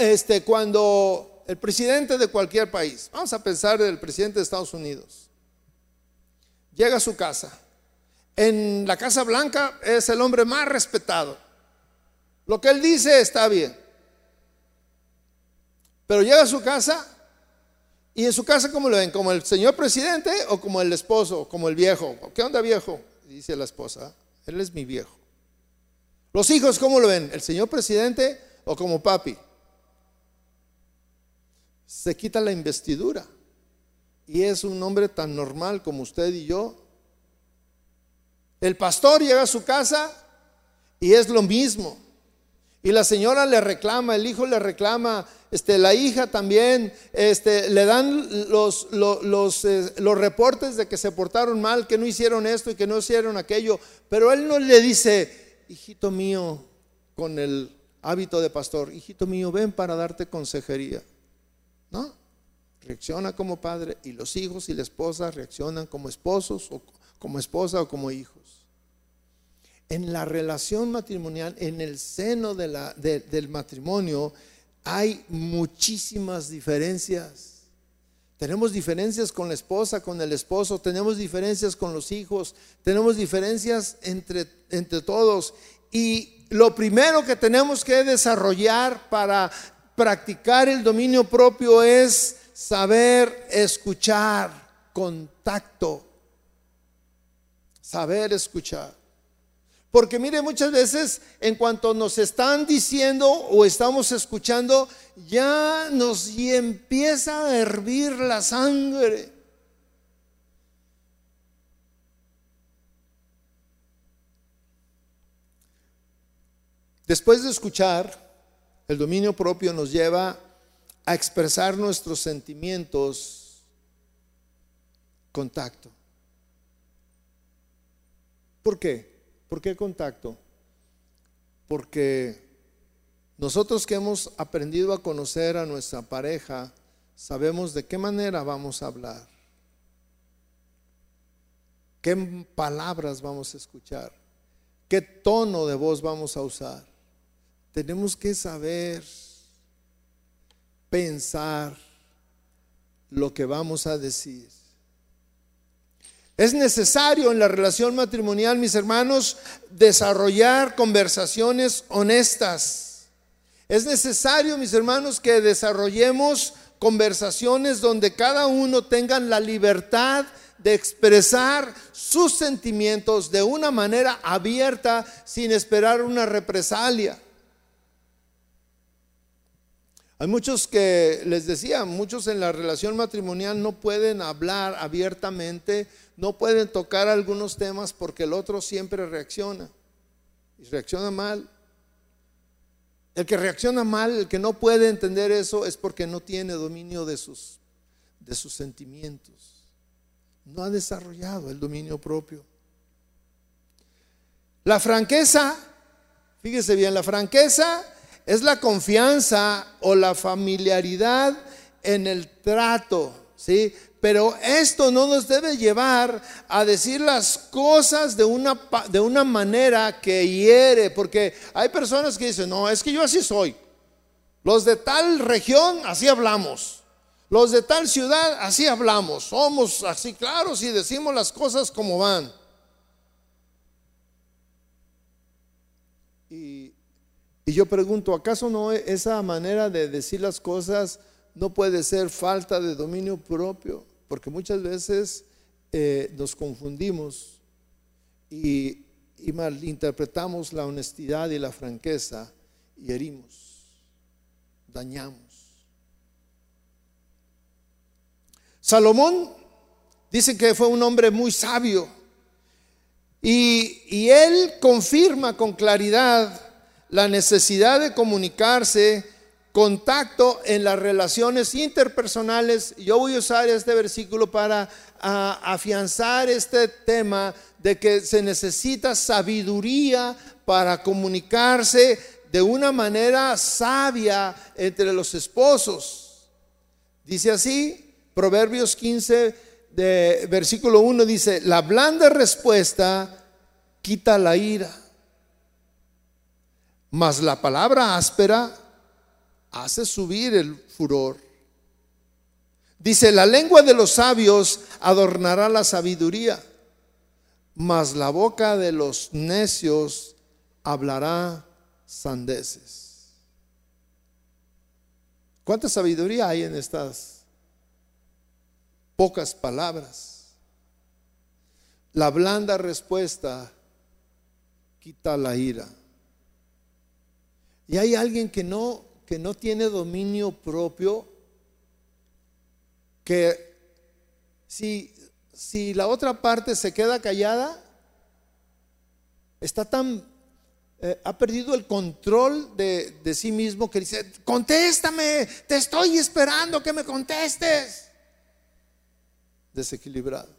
este, cuando el presidente de cualquier país, vamos a pensar del presidente de Estados Unidos, llega a su casa, en la Casa Blanca es el hombre más respetado. Lo que él dice está bien. Pero llega a su casa y en su casa, ¿cómo lo ven? ¿Como el señor presidente o como el esposo, como el viejo? ¿Qué onda viejo? Dice la esposa. Él es mi viejo. Los hijos, ¿cómo lo ven? ¿El señor presidente o como papi? Se quita la investidura. Y es un hombre tan normal como usted y yo, el pastor llega a su casa y es lo mismo. Y la señora le reclama, el hijo le reclama, este, la hija también, este, le dan los, los, eh, los reportes de que se portaron mal, que no hicieron esto y que no hicieron aquello. Pero él no le dice, hijito mío, con el hábito de pastor, hijito mío, ven para darte consejería. ¿No? Reacciona como padre y los hijos y la esposa reaccionan como esposos o como esposa o como hijos en la relación matrimonial, en el seno del matrimonio, hay muchísimas diferencias. Tenemos diferencias con la esposa, con el esposo, tenemos diferencias con los hijos, tenemos diferencias entre, entre todos. Y lo primero que tenemos que desarrollar para practicar el dominio propio es saber escuchar, contacto, saber escuchar. Porque mire, muchas veces en cuanto nos están diciendo o estamos escuchando, ya nos empieza a hervir la sangre. Después de escuchar, el dominio propio nos lleva a expresar nuestros sentimientos contacto. ¿Por qué? ¿Por qué contacto? Porque nosotros que hemos aprendido a conocer a nuestra pareja, sabemos de qué manera vamos a hablar, qué palabras vamos a escuchar, qué tono de voz vamos a usar. Tenemos que saber pensar lo que vamos a decir. Es necesario en la relación matrimonial, mis hermanos, desarrollar conversaciones honestas. Es necesario, mis hermanos, que desarrollemos conversaciones donde cada uno tenga la libertad de expresar sus sentimientos de una manera abierta sin esperar una represalia. Hay muchos que, les decía, muchos en la relación matrimonial no pueden hablar abiertamente no pueden tocar algunos temas porque el otro siempre reacciona y reacciona mal. El que reacciona mal, el que no puede entender eso es porque no tiene dominio de sus, de sus sentimientos. No ha desarrollado el dominio propio. La franqueza, fíjese bien, la franqueza es la confianza o la familiaridad en el trato, ¿sí? Pero esto no nos debe llevar a decir las cosas de una, de una manera que hiere, porque hay personas que dicen, no, es que yo así soy. Los de tal región, así hablamos. Los de tal ciudad, así hablamos. Somos así claros y decimos las cosas como van. Y, y yo pregunto, ¿acaso no esa manera de decir las cosas no puede ser falta de dominio propio? porque muchas veces eh, nos confundimos y, y malinterpretamos la honestidad y la franqueza y herimos, dañamos. Salomón dicen que fue un hombre muy sabio y él confirma con claridad la necesidad de comunicarse, contacto en las relaciones interpersonales. Yo voy a usar este versículo para afianzar este tema de que se necesita sabiduría para comunicarse de una manera sabia entre los esposos. Dice así, Proverbios 15, de, versículo 1 dice, la blanda respuesta quita la ira, mas la palabra áspera hace subir el furor. Dice, la lengua de los sabios adornará la sabiduría, mas la boca de los necios hablará sandeces. ¿Cuánta sabiduría hay en estas pocas palabras? La blanda respuesta quita la ira. Y hay alguien que no, que no tiene dominio propio, que si, si la otra parte se queda callada, está tan eh, ha perdido el control de, de, sí mismo que dice, contéstame, te estoy esperando que me contestes. Desequilibrado.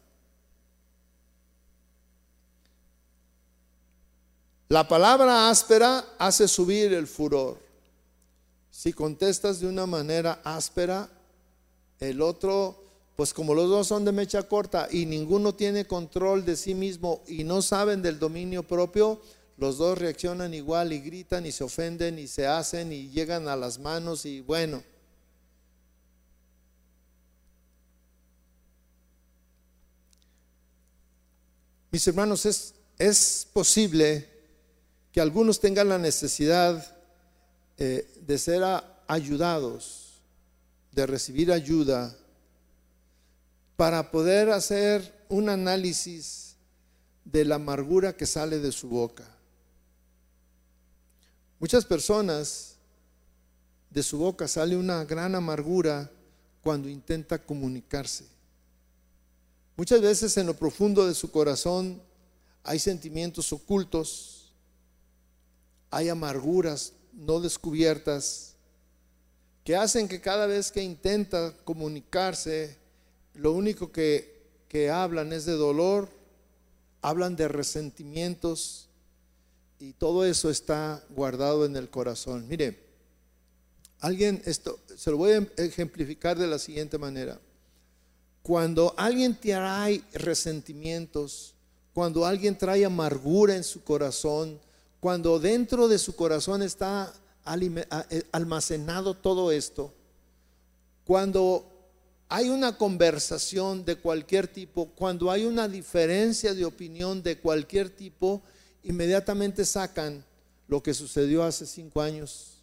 La palabra áspera hace subir el furor. Si contestas de una manera áspera, el otro, pues como los dos son de mecha corta y ninguno tiene control de sí mismo y no saben del dominio propio, los dos reaccionan igual y gritan y se ofenden y se hacen y llegan a las manos y bueno. Mis hermanos, es, es posible que algunos tengan la necesidad eh, de ser ayudados, de recibir ayuda para poder hacer un análisis de la amargura que sale de su boca. Muchas personas de su boca sale una gran amargura cuando intenta comunicarse. Muchas veces en lo profundo de su corazón hay sentimientos ocultos, hay amarguras no descubiertas que hacen que cada vez que intenta comunicarse, lo único que, que hablan es de dolor, hablan de resentimientos, y todo eso está guardado en el corazón. Mire, alguien, esto se lo voy a ejemplificar de la siguiente manera. Cuando alguien trae resentimientos, cuando alguien trae amargura en su corazón, cuando dentro de su corazón está eh, almacenado todo esto, cuando hay una conversación de cualquier tipo, cuando hay una diferencia de opinión de cualquier tipo, inmediatamente sacan lo que sucedió hace cinco años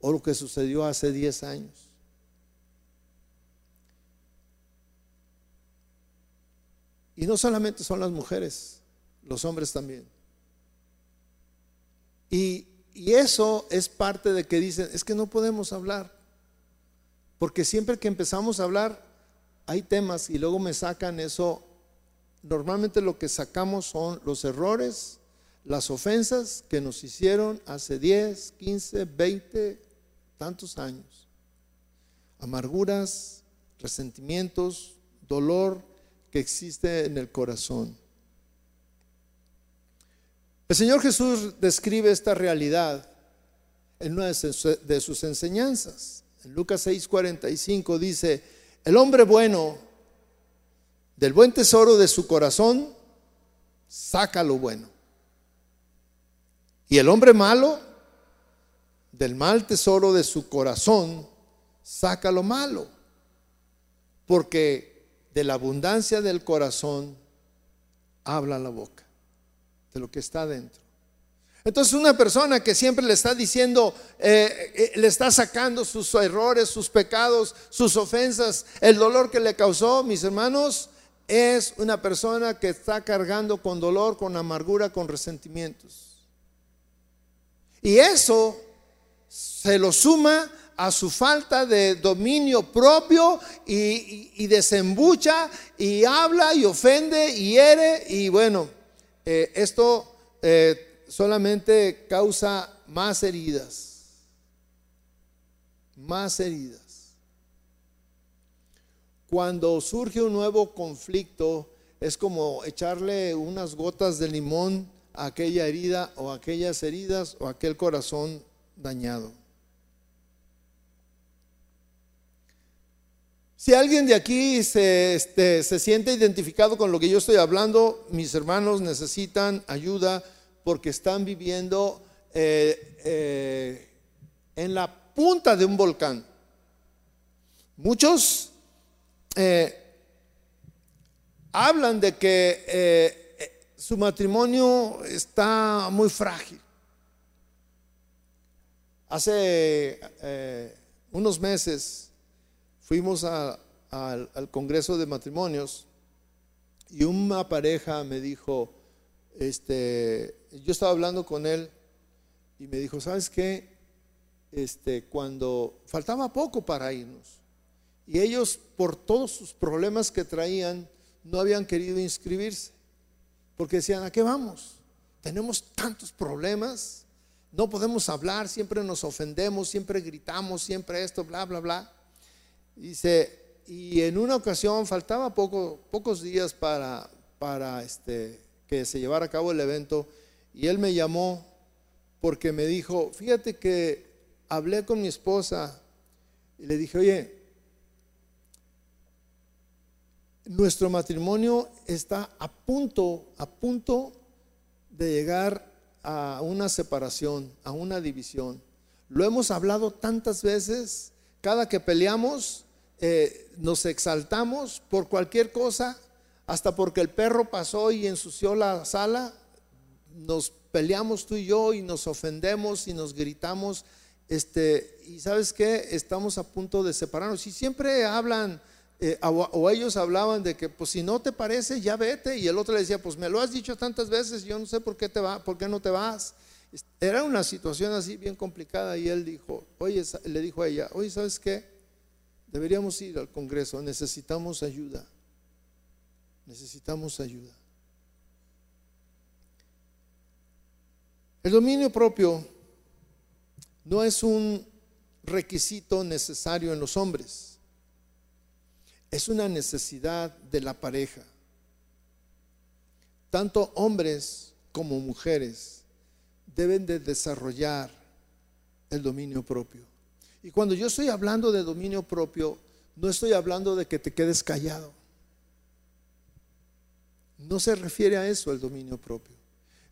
o lo que sucedió hace diez años. Y no solamente son las mujeres, los hombres también. Y, eso es parte de que dicen, es que no podemos hablar. Porque siempre que empezamos a hablar, hay temas y luego me sacan eso. Normalmente lo que sacamos son los errores, las ofensas que nos hicieron hace 10, 15, 20, tantos años. Amarguras, resentimientos, dolor que existe en el corazón. El Señor Jesús describe esta realidad en una de sus enseñanzas. En Lucas 6:45 dice, el hombre bueno del buen tesoro de su corazón saca lo bueno y el hombre malo, del mal tesoro de su corazón, saca lo malo. Porque de la abundancia del corazón habla la boca, de lo que está dentro. Entonces una persona que siempre le está diciendo, eh, eh, le está sacando sus errores, sus pecados, sus ofensas, el dolor que le causó, mis hermanos, es una persona que está cargando con dolor, con amargura, con resentimientos. Y eso se lo suma a su falta de dominio propio y, desembucha y habla y ofende y hiere y bueno, eh, esto eh, solamente causa más heridas, más heridas. Cuando surge un nuevo conflicto, es como echarle unas gotas de limón a aquella herida o aquellas heridas o aquel corazón dañado. Si alguien de aquí se, este, se, siente identificado con lo que yo estoy hablando, mis hermanos necesitan ayuda porque están viviendo eh, eh, en la punta de un volcán. Muchos eh, hablan de que su matrimonio está muy frágil. Hace unos meses fuimos al Congreso de Matrimonios y una pareja me dijo, este, yo estaba hablando con él y me dijo, ¿sabes qué? Este, cuando faltaba poco para irnos y ellos por todos sus problemas que traían no habían querido inscribirse porque decían, ¿a qué vamos? Tenemos tantos problemas, no podemos hablar, siempre nos ofendemos, siempre gritamos, siempre esto, bla, bla, bla. Dice, y en una ocasión faltaba poco, pocos días para, para este, que se llevara a cabo el evento y él me llamó porque me dijo, fíjate que hablé con mi esposa y le dije, oye, nuestro matrimonio está a punto, a punto de llegar a una separación, a una división. Lo hemos hablado tantas veces cada que peleamos, eh, nos exaltamos por cualquier cosa, hasta porque el perro pasó y ensució la sala, nos peleamos tú y yo y nos ofendemos y nos gritamos. Este, y sabes qué, estamos a punto de separarnos. Y siempre hablan, eh, o, ellos hablaban de que, pues si no te parece, ya vete. Y el otro le decía, pues me lo has dicho tantas veces, yo no sé por qué, te va, por qué no te vas. Era una situación así bien complicada y él dijo, oye, le dijo a ella, oye, ¿sabes qué? Deberíamos ir al Congreso, necesitamos ayuda, necesitamos ayuda. El dominio propio no es un requisito necesario en los hombres, es una necesidad de la pareja. Tanto hombres como mujeres deben de desarrollar el dominio propio. Y cuando yo estoy hablando de dominio propio, no estoy hablando de que te quedes callado. No se refiere a eso el dominio propio.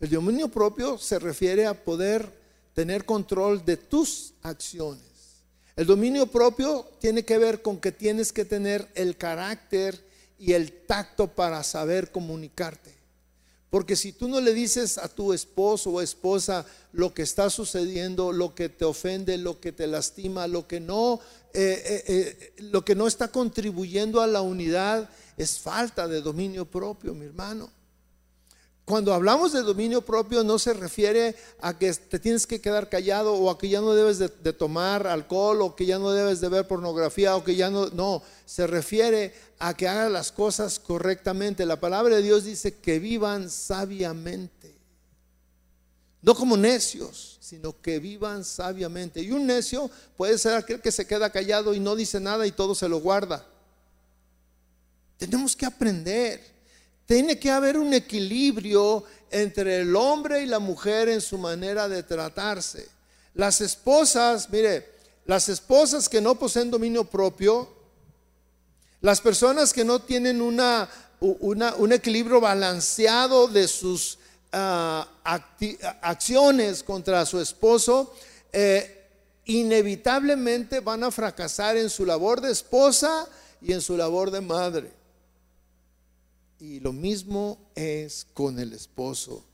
El dominio propio se refiere a poder tener control de tus acciones. El dominio propio tiene que ver con que tienes que tener el carácter y el tacto para saber comunicarte. Porque si tú no le dices a tu esposo o esposa lo que está sucediendo, lo que te ofende, lo que te lastima, lo que no, eh, eh, eh, lo que no está contribuyendo a la unidad, es falta de dominio propio, mi hermano. Cuando hablamos de dominio propio no se refiere a que te tienes que quedar callado o a que ya no debes de, tomar alcohol o que ya no debes de ver pornografía o que ya no, no, se refiere a que hagas las cosas correctamente. La palabra de Dios dice que vivan sabiamente, no como necios, sino que vivan sabiamente. Y un necio puede ser aquel que se queda callado y no dice nada y todo se lo guarda. Tenemos que aprender tiene que haber un equilibrio entre el hombre y la mujer en su manera de tratarse. Las esposas, mire, las esposas que no poseen dominio propio, las personas que no tienen una, un equilibrio balanceado de sus ah, acciones contra su esposo, eh, inevitablemente van a fracasar en su labor de esposa y en su labor de madre. Y lo mismo es con el esposo.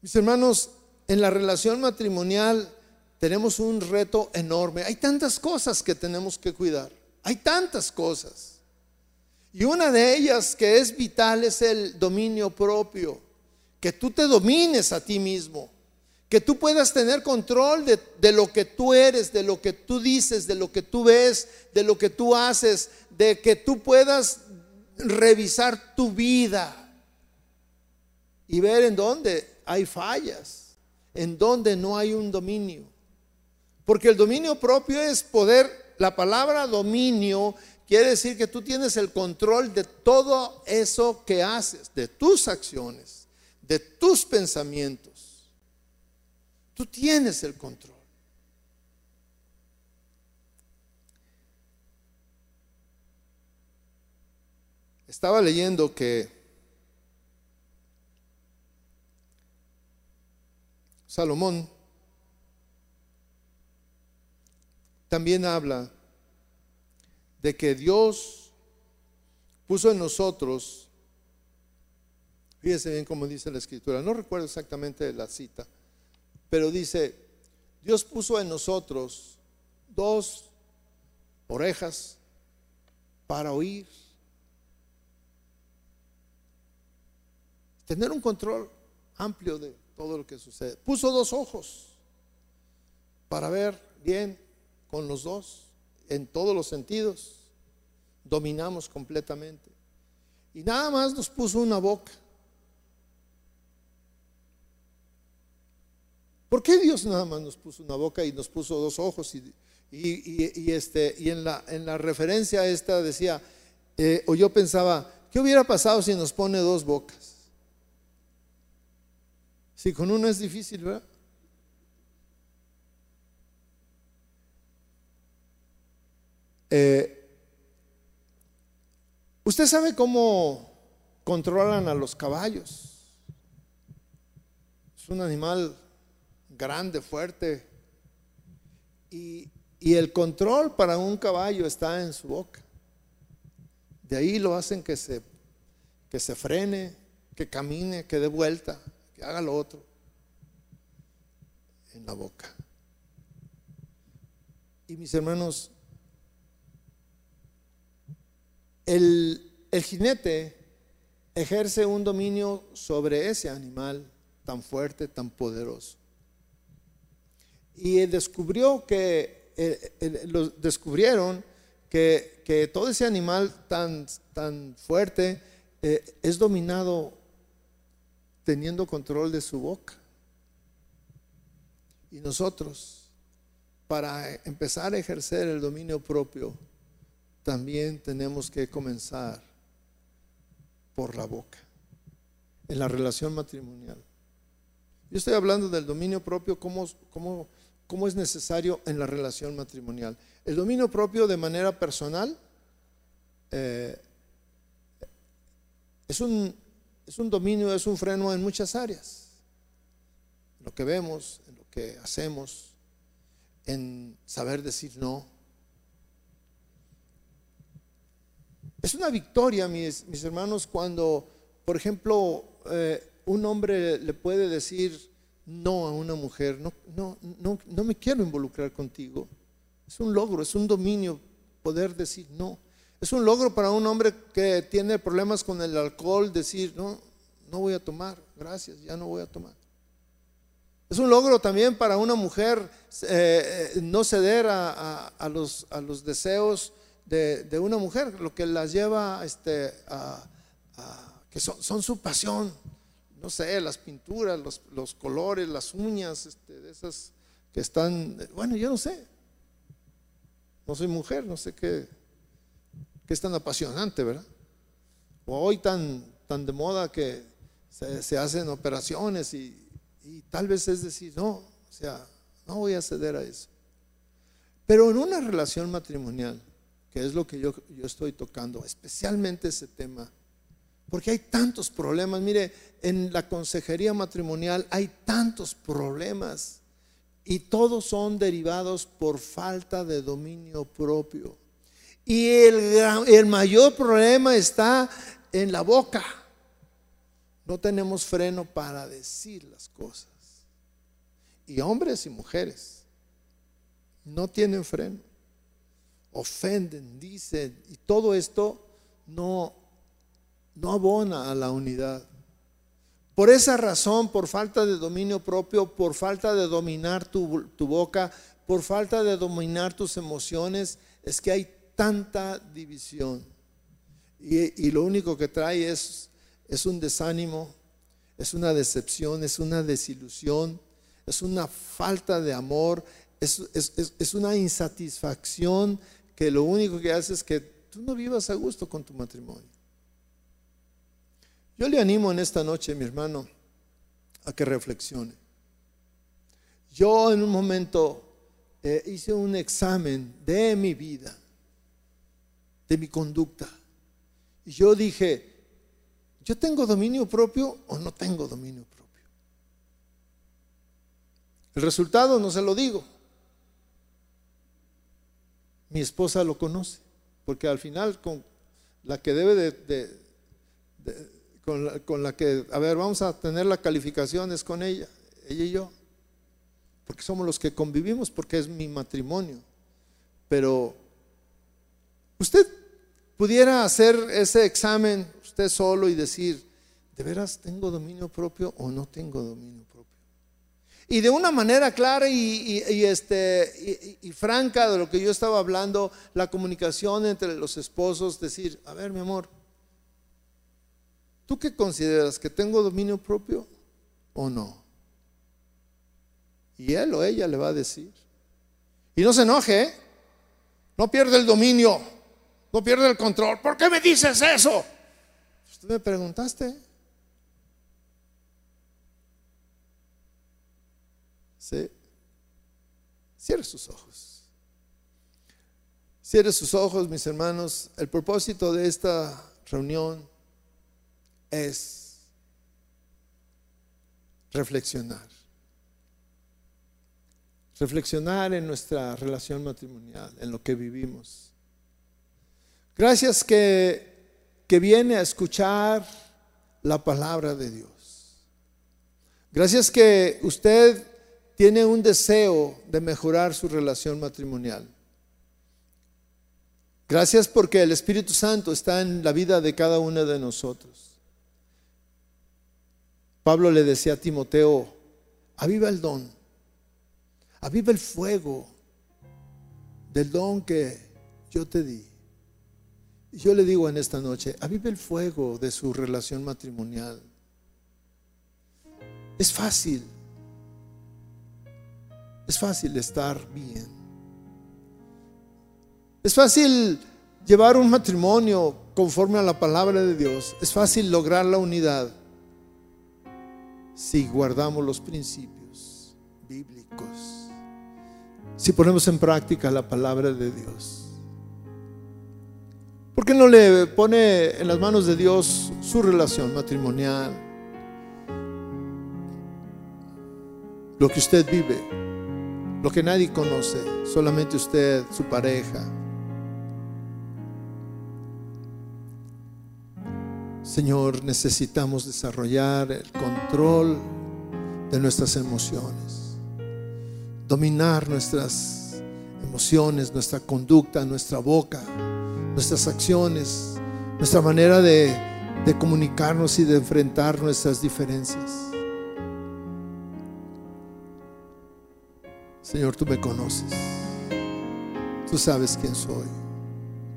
Mis hermanos, en la relación matrimonial tenemos un reto enorme. Hay tantas cosas que tenemos que cuidar. Hay tantas cosas. Y una de ellas que es vital es el dominio propio. Que tú te domines a ti mismo que tú puedas tener control de, lo que tú eres, de lo que tú dices, de lo que tú ves, de lo que tú haces, de que tú puedas revisar tu vida y ver en dónde hay fallas, en dónde no hay un dominio. Porque el dominio propio es poder, la palabra dominio quiere decir que tú tienes el control de todo eso que haces, de tus acciones, de tus pensamientos. Tú tienes el control. Estaba leyendo que Salomón también habla de que Dios puso en nosotros, fíjese bien cómo dice la escritura, no recuerdo exactamente la cita, pero dice, Dios puso en nosotros dos orejas para oír, tener un control amplio de todo lo que sucede. Puso dos ojos para ver bien con los dos, en todos los sentidos. Dominamos completamente. Y nada más nos puso una boca. ¿Por qué Dios nada más nos puso una boca y nos puso dos ojos? Y, este, y en, la, en la referencia esta decía, eh, o yo pensaba, ¿qué hubiera pasado si nos pone dos bocas? Si con uno es difícil, ¿verdad? Eh, Usted sabe cómo controlan a los caballos. Es un animal grande, fuerte. Y, y, el control para un caballo está en su boca. De ahí lo hacen que se, que se frene, que camine, que dé vuelta que haga lo otro en la boca. Y mis hermanos, el, el jinete ejerce un dominio sobre ese animal tan fuerte, tan poderoso. Y él descubrió que, eh, lo descubrieron que, que, todo ese animal tan, tan fuerte eh, es dominado teniendo control de su boca. Y nosotros, para empezar a ejercer el dominio propio, también tenemos que comenzar por la boca, en la relación matrimonial. Yo estoy hablando del dominio propio, cómo, cómo, cómo es necesario en la relación matrimonial. El dominio propio de manera personal eh, es un es un dominio, es un freno en muchas áreas. En lo que vemos, en lo que hacemos, en saber decir no. Es una victoria, mis, hermanos, cuando, por ejemplo, eh, un hombre le puede decir no a una mujer, no, no, no, no me quiero involucrar contigo. Es un logro, es un dominio poder decir no. Es un logro para un hombre que tiene problemas con el alcohol decir, no, no voy a tomar, gracias, ya no voy a tomar. Es un logro también para una mujer eh, eh, no ceder a, los, a, los, deseos de, una mujer, lo que las lleva este, a, que son, su pasión. No sé, las pinturas, los, colores, las uñas, este, de esas que están, bueno, yo no sé. No soy mujer, no sé qué, que es tan apasionante, ¿verdad? O hoy tan, tan de moda que se, hacen operaciones y, tal vez es decir, no, o sea, no voy a ceder a eso. Pero en una relación matrimonial, que es lo que yo, yo estoy tocando, especialmente ese tema, porque hay tantos problemas, mire, en la consejería matrimonial hay tantos problemas y todos son derivados por falta de dominio propio. Y el, mayor problema está en la boca. No tenemos freno para decir las cosas. Y hombres y mujeres no tienen freno. Ofenden, dicen, y todo esto no, no abona a la unidad. Por esa razón, por falta de dominio propio, por falta de dominar tu, boca, por falta de dominar tus emociones, es que hay tanta división. Y, lo único que trae es, un desánimo, es una decepción, es una desilusión, es una falta de amor, es, es, una insatisfacción que lo único que hace es que tú no vivas a gusto con tu matrimonio. Yo le animo en esta noche, mi hermano, a que reflexione. Yo en un momento eh, hice un examen de mi vida, de mi conducta. Y yo dije, ¿yo tengo dominio propio o no tengo dominio propio? El resultado no se lo digo. Mi esposa lo conoce, porque al final con la que debe de con la, que, a ver, vamos a tener la calificaciones con ella, ella y yo, porque somos los que convivimos, porque es mi matrimonio. Pero usted pudiera hacer ese examen usted solo y decir, ¿de veras tengo dominio propio o no tengo dominio propio? Y de una manera clara y, este, y, franca de lo que yo estaba hablando, la comunicación entre los esposos, decir, a ver mi amor, ¿Tú qué consideras? ¿Que tengo dominio propio o no? Y él o ella le va a decir. Y no se enoje, ¿eh? no pierde el dominio, no pierde el control. ¿Por qué me dices eso? Tú me preguntaste. Sí. Cierre sus ojos. Cierre sus ojos, mis hermanos. El propósito de esta reunión es reflexionar. Reflexionar en nuestra relación matrimonial, en lo que vivimos. Gracias que, que viene a escuchar la palabra de Dios. Gracias que usted tiene un deseo de mejorar su relación matrimonial. Gracias porque el Espíritu Santo está en la vida de cada uno de nosotros. Pablo le decía a Timoteo, aviva el don, aviva el fuego del don que yo te di. Yo le digo en esta noche, aviva el fuego de su relación matrimonial. Es fácil, es fácil estar bien. Es fácil llevar un matrimonio conforme a la palabra de Dios. Es fácil lograr la unidad si guardamos los principios bíblicos, si ponemos en práctica la palabra de Dios. ¿Por qué no le pone en las manos de Dios su relación matrimonial? Lo que usted vive, lo que nadie conoce, solamente usted, su pareja. Señor, necesitamos desarrollar el control de nuestras emociones, dominar nuestras emociones, nuestra conducta, nuestra boca, nuestras acciones, nuestra manera de, comunicarnos y de enfrentar nuestras diferencias. Señor, tú me conoces. Tú sabes quién soy.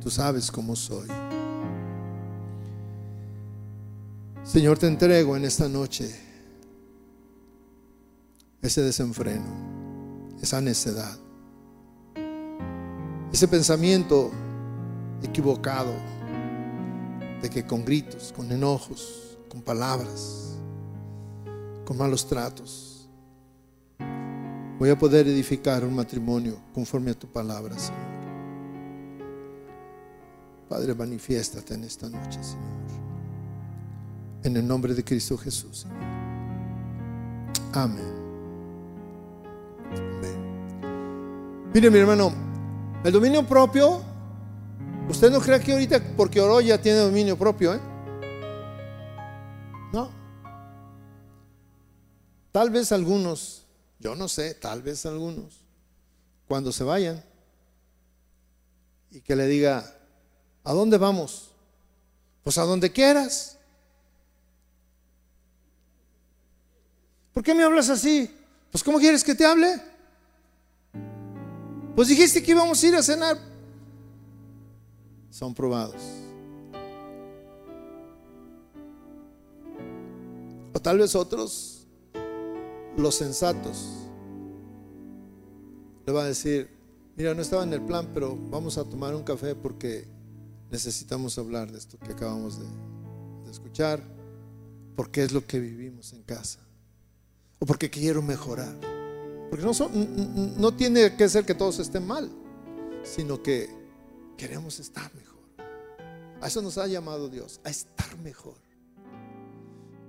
Tú sabes cómo soy. Señor, te entrego en esta noche ese desenfreno, esa necedad, ese pensamiento equivocado de que con gritos, con enojos, con palabras, con malos tratos, voy a poder edificar un matrimonio conforme a tu palabra, Señor. Padre, manifiéstate en esta noche, Señor. En el nombre de Cristo Jesús. Amén. Amén. Mire, mi hermano, el dominio propio, usted no cree que ahorita porque oró ya tiene dominio propio, ¿eh? No. Tal vez algunos, yo no sé, tal vez algunos, cuando se vayan y que le diga, ¿a dónde vamos? Pues a donde quieras. ¿Por qué me hablas así? Pues ¿cómo quieres que te hable? Pues dijiste que íbamos a ir a cenar. Son probados. O tal vez otros, los sensatos, le va a decir, mira, no estaba en el plan, pero vamos a tomar un café porque necesitamos hablar de esto que acabamos de, escuchar, porque es lo que vivimos en casa o porque quiero mejorar. Porque no, no tiene que ser que todos estén mal, sino que queremos estar mejor. A eso nos ha llamado Dios, a estar mejor.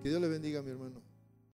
Que Dios le bendiga, mi hermano.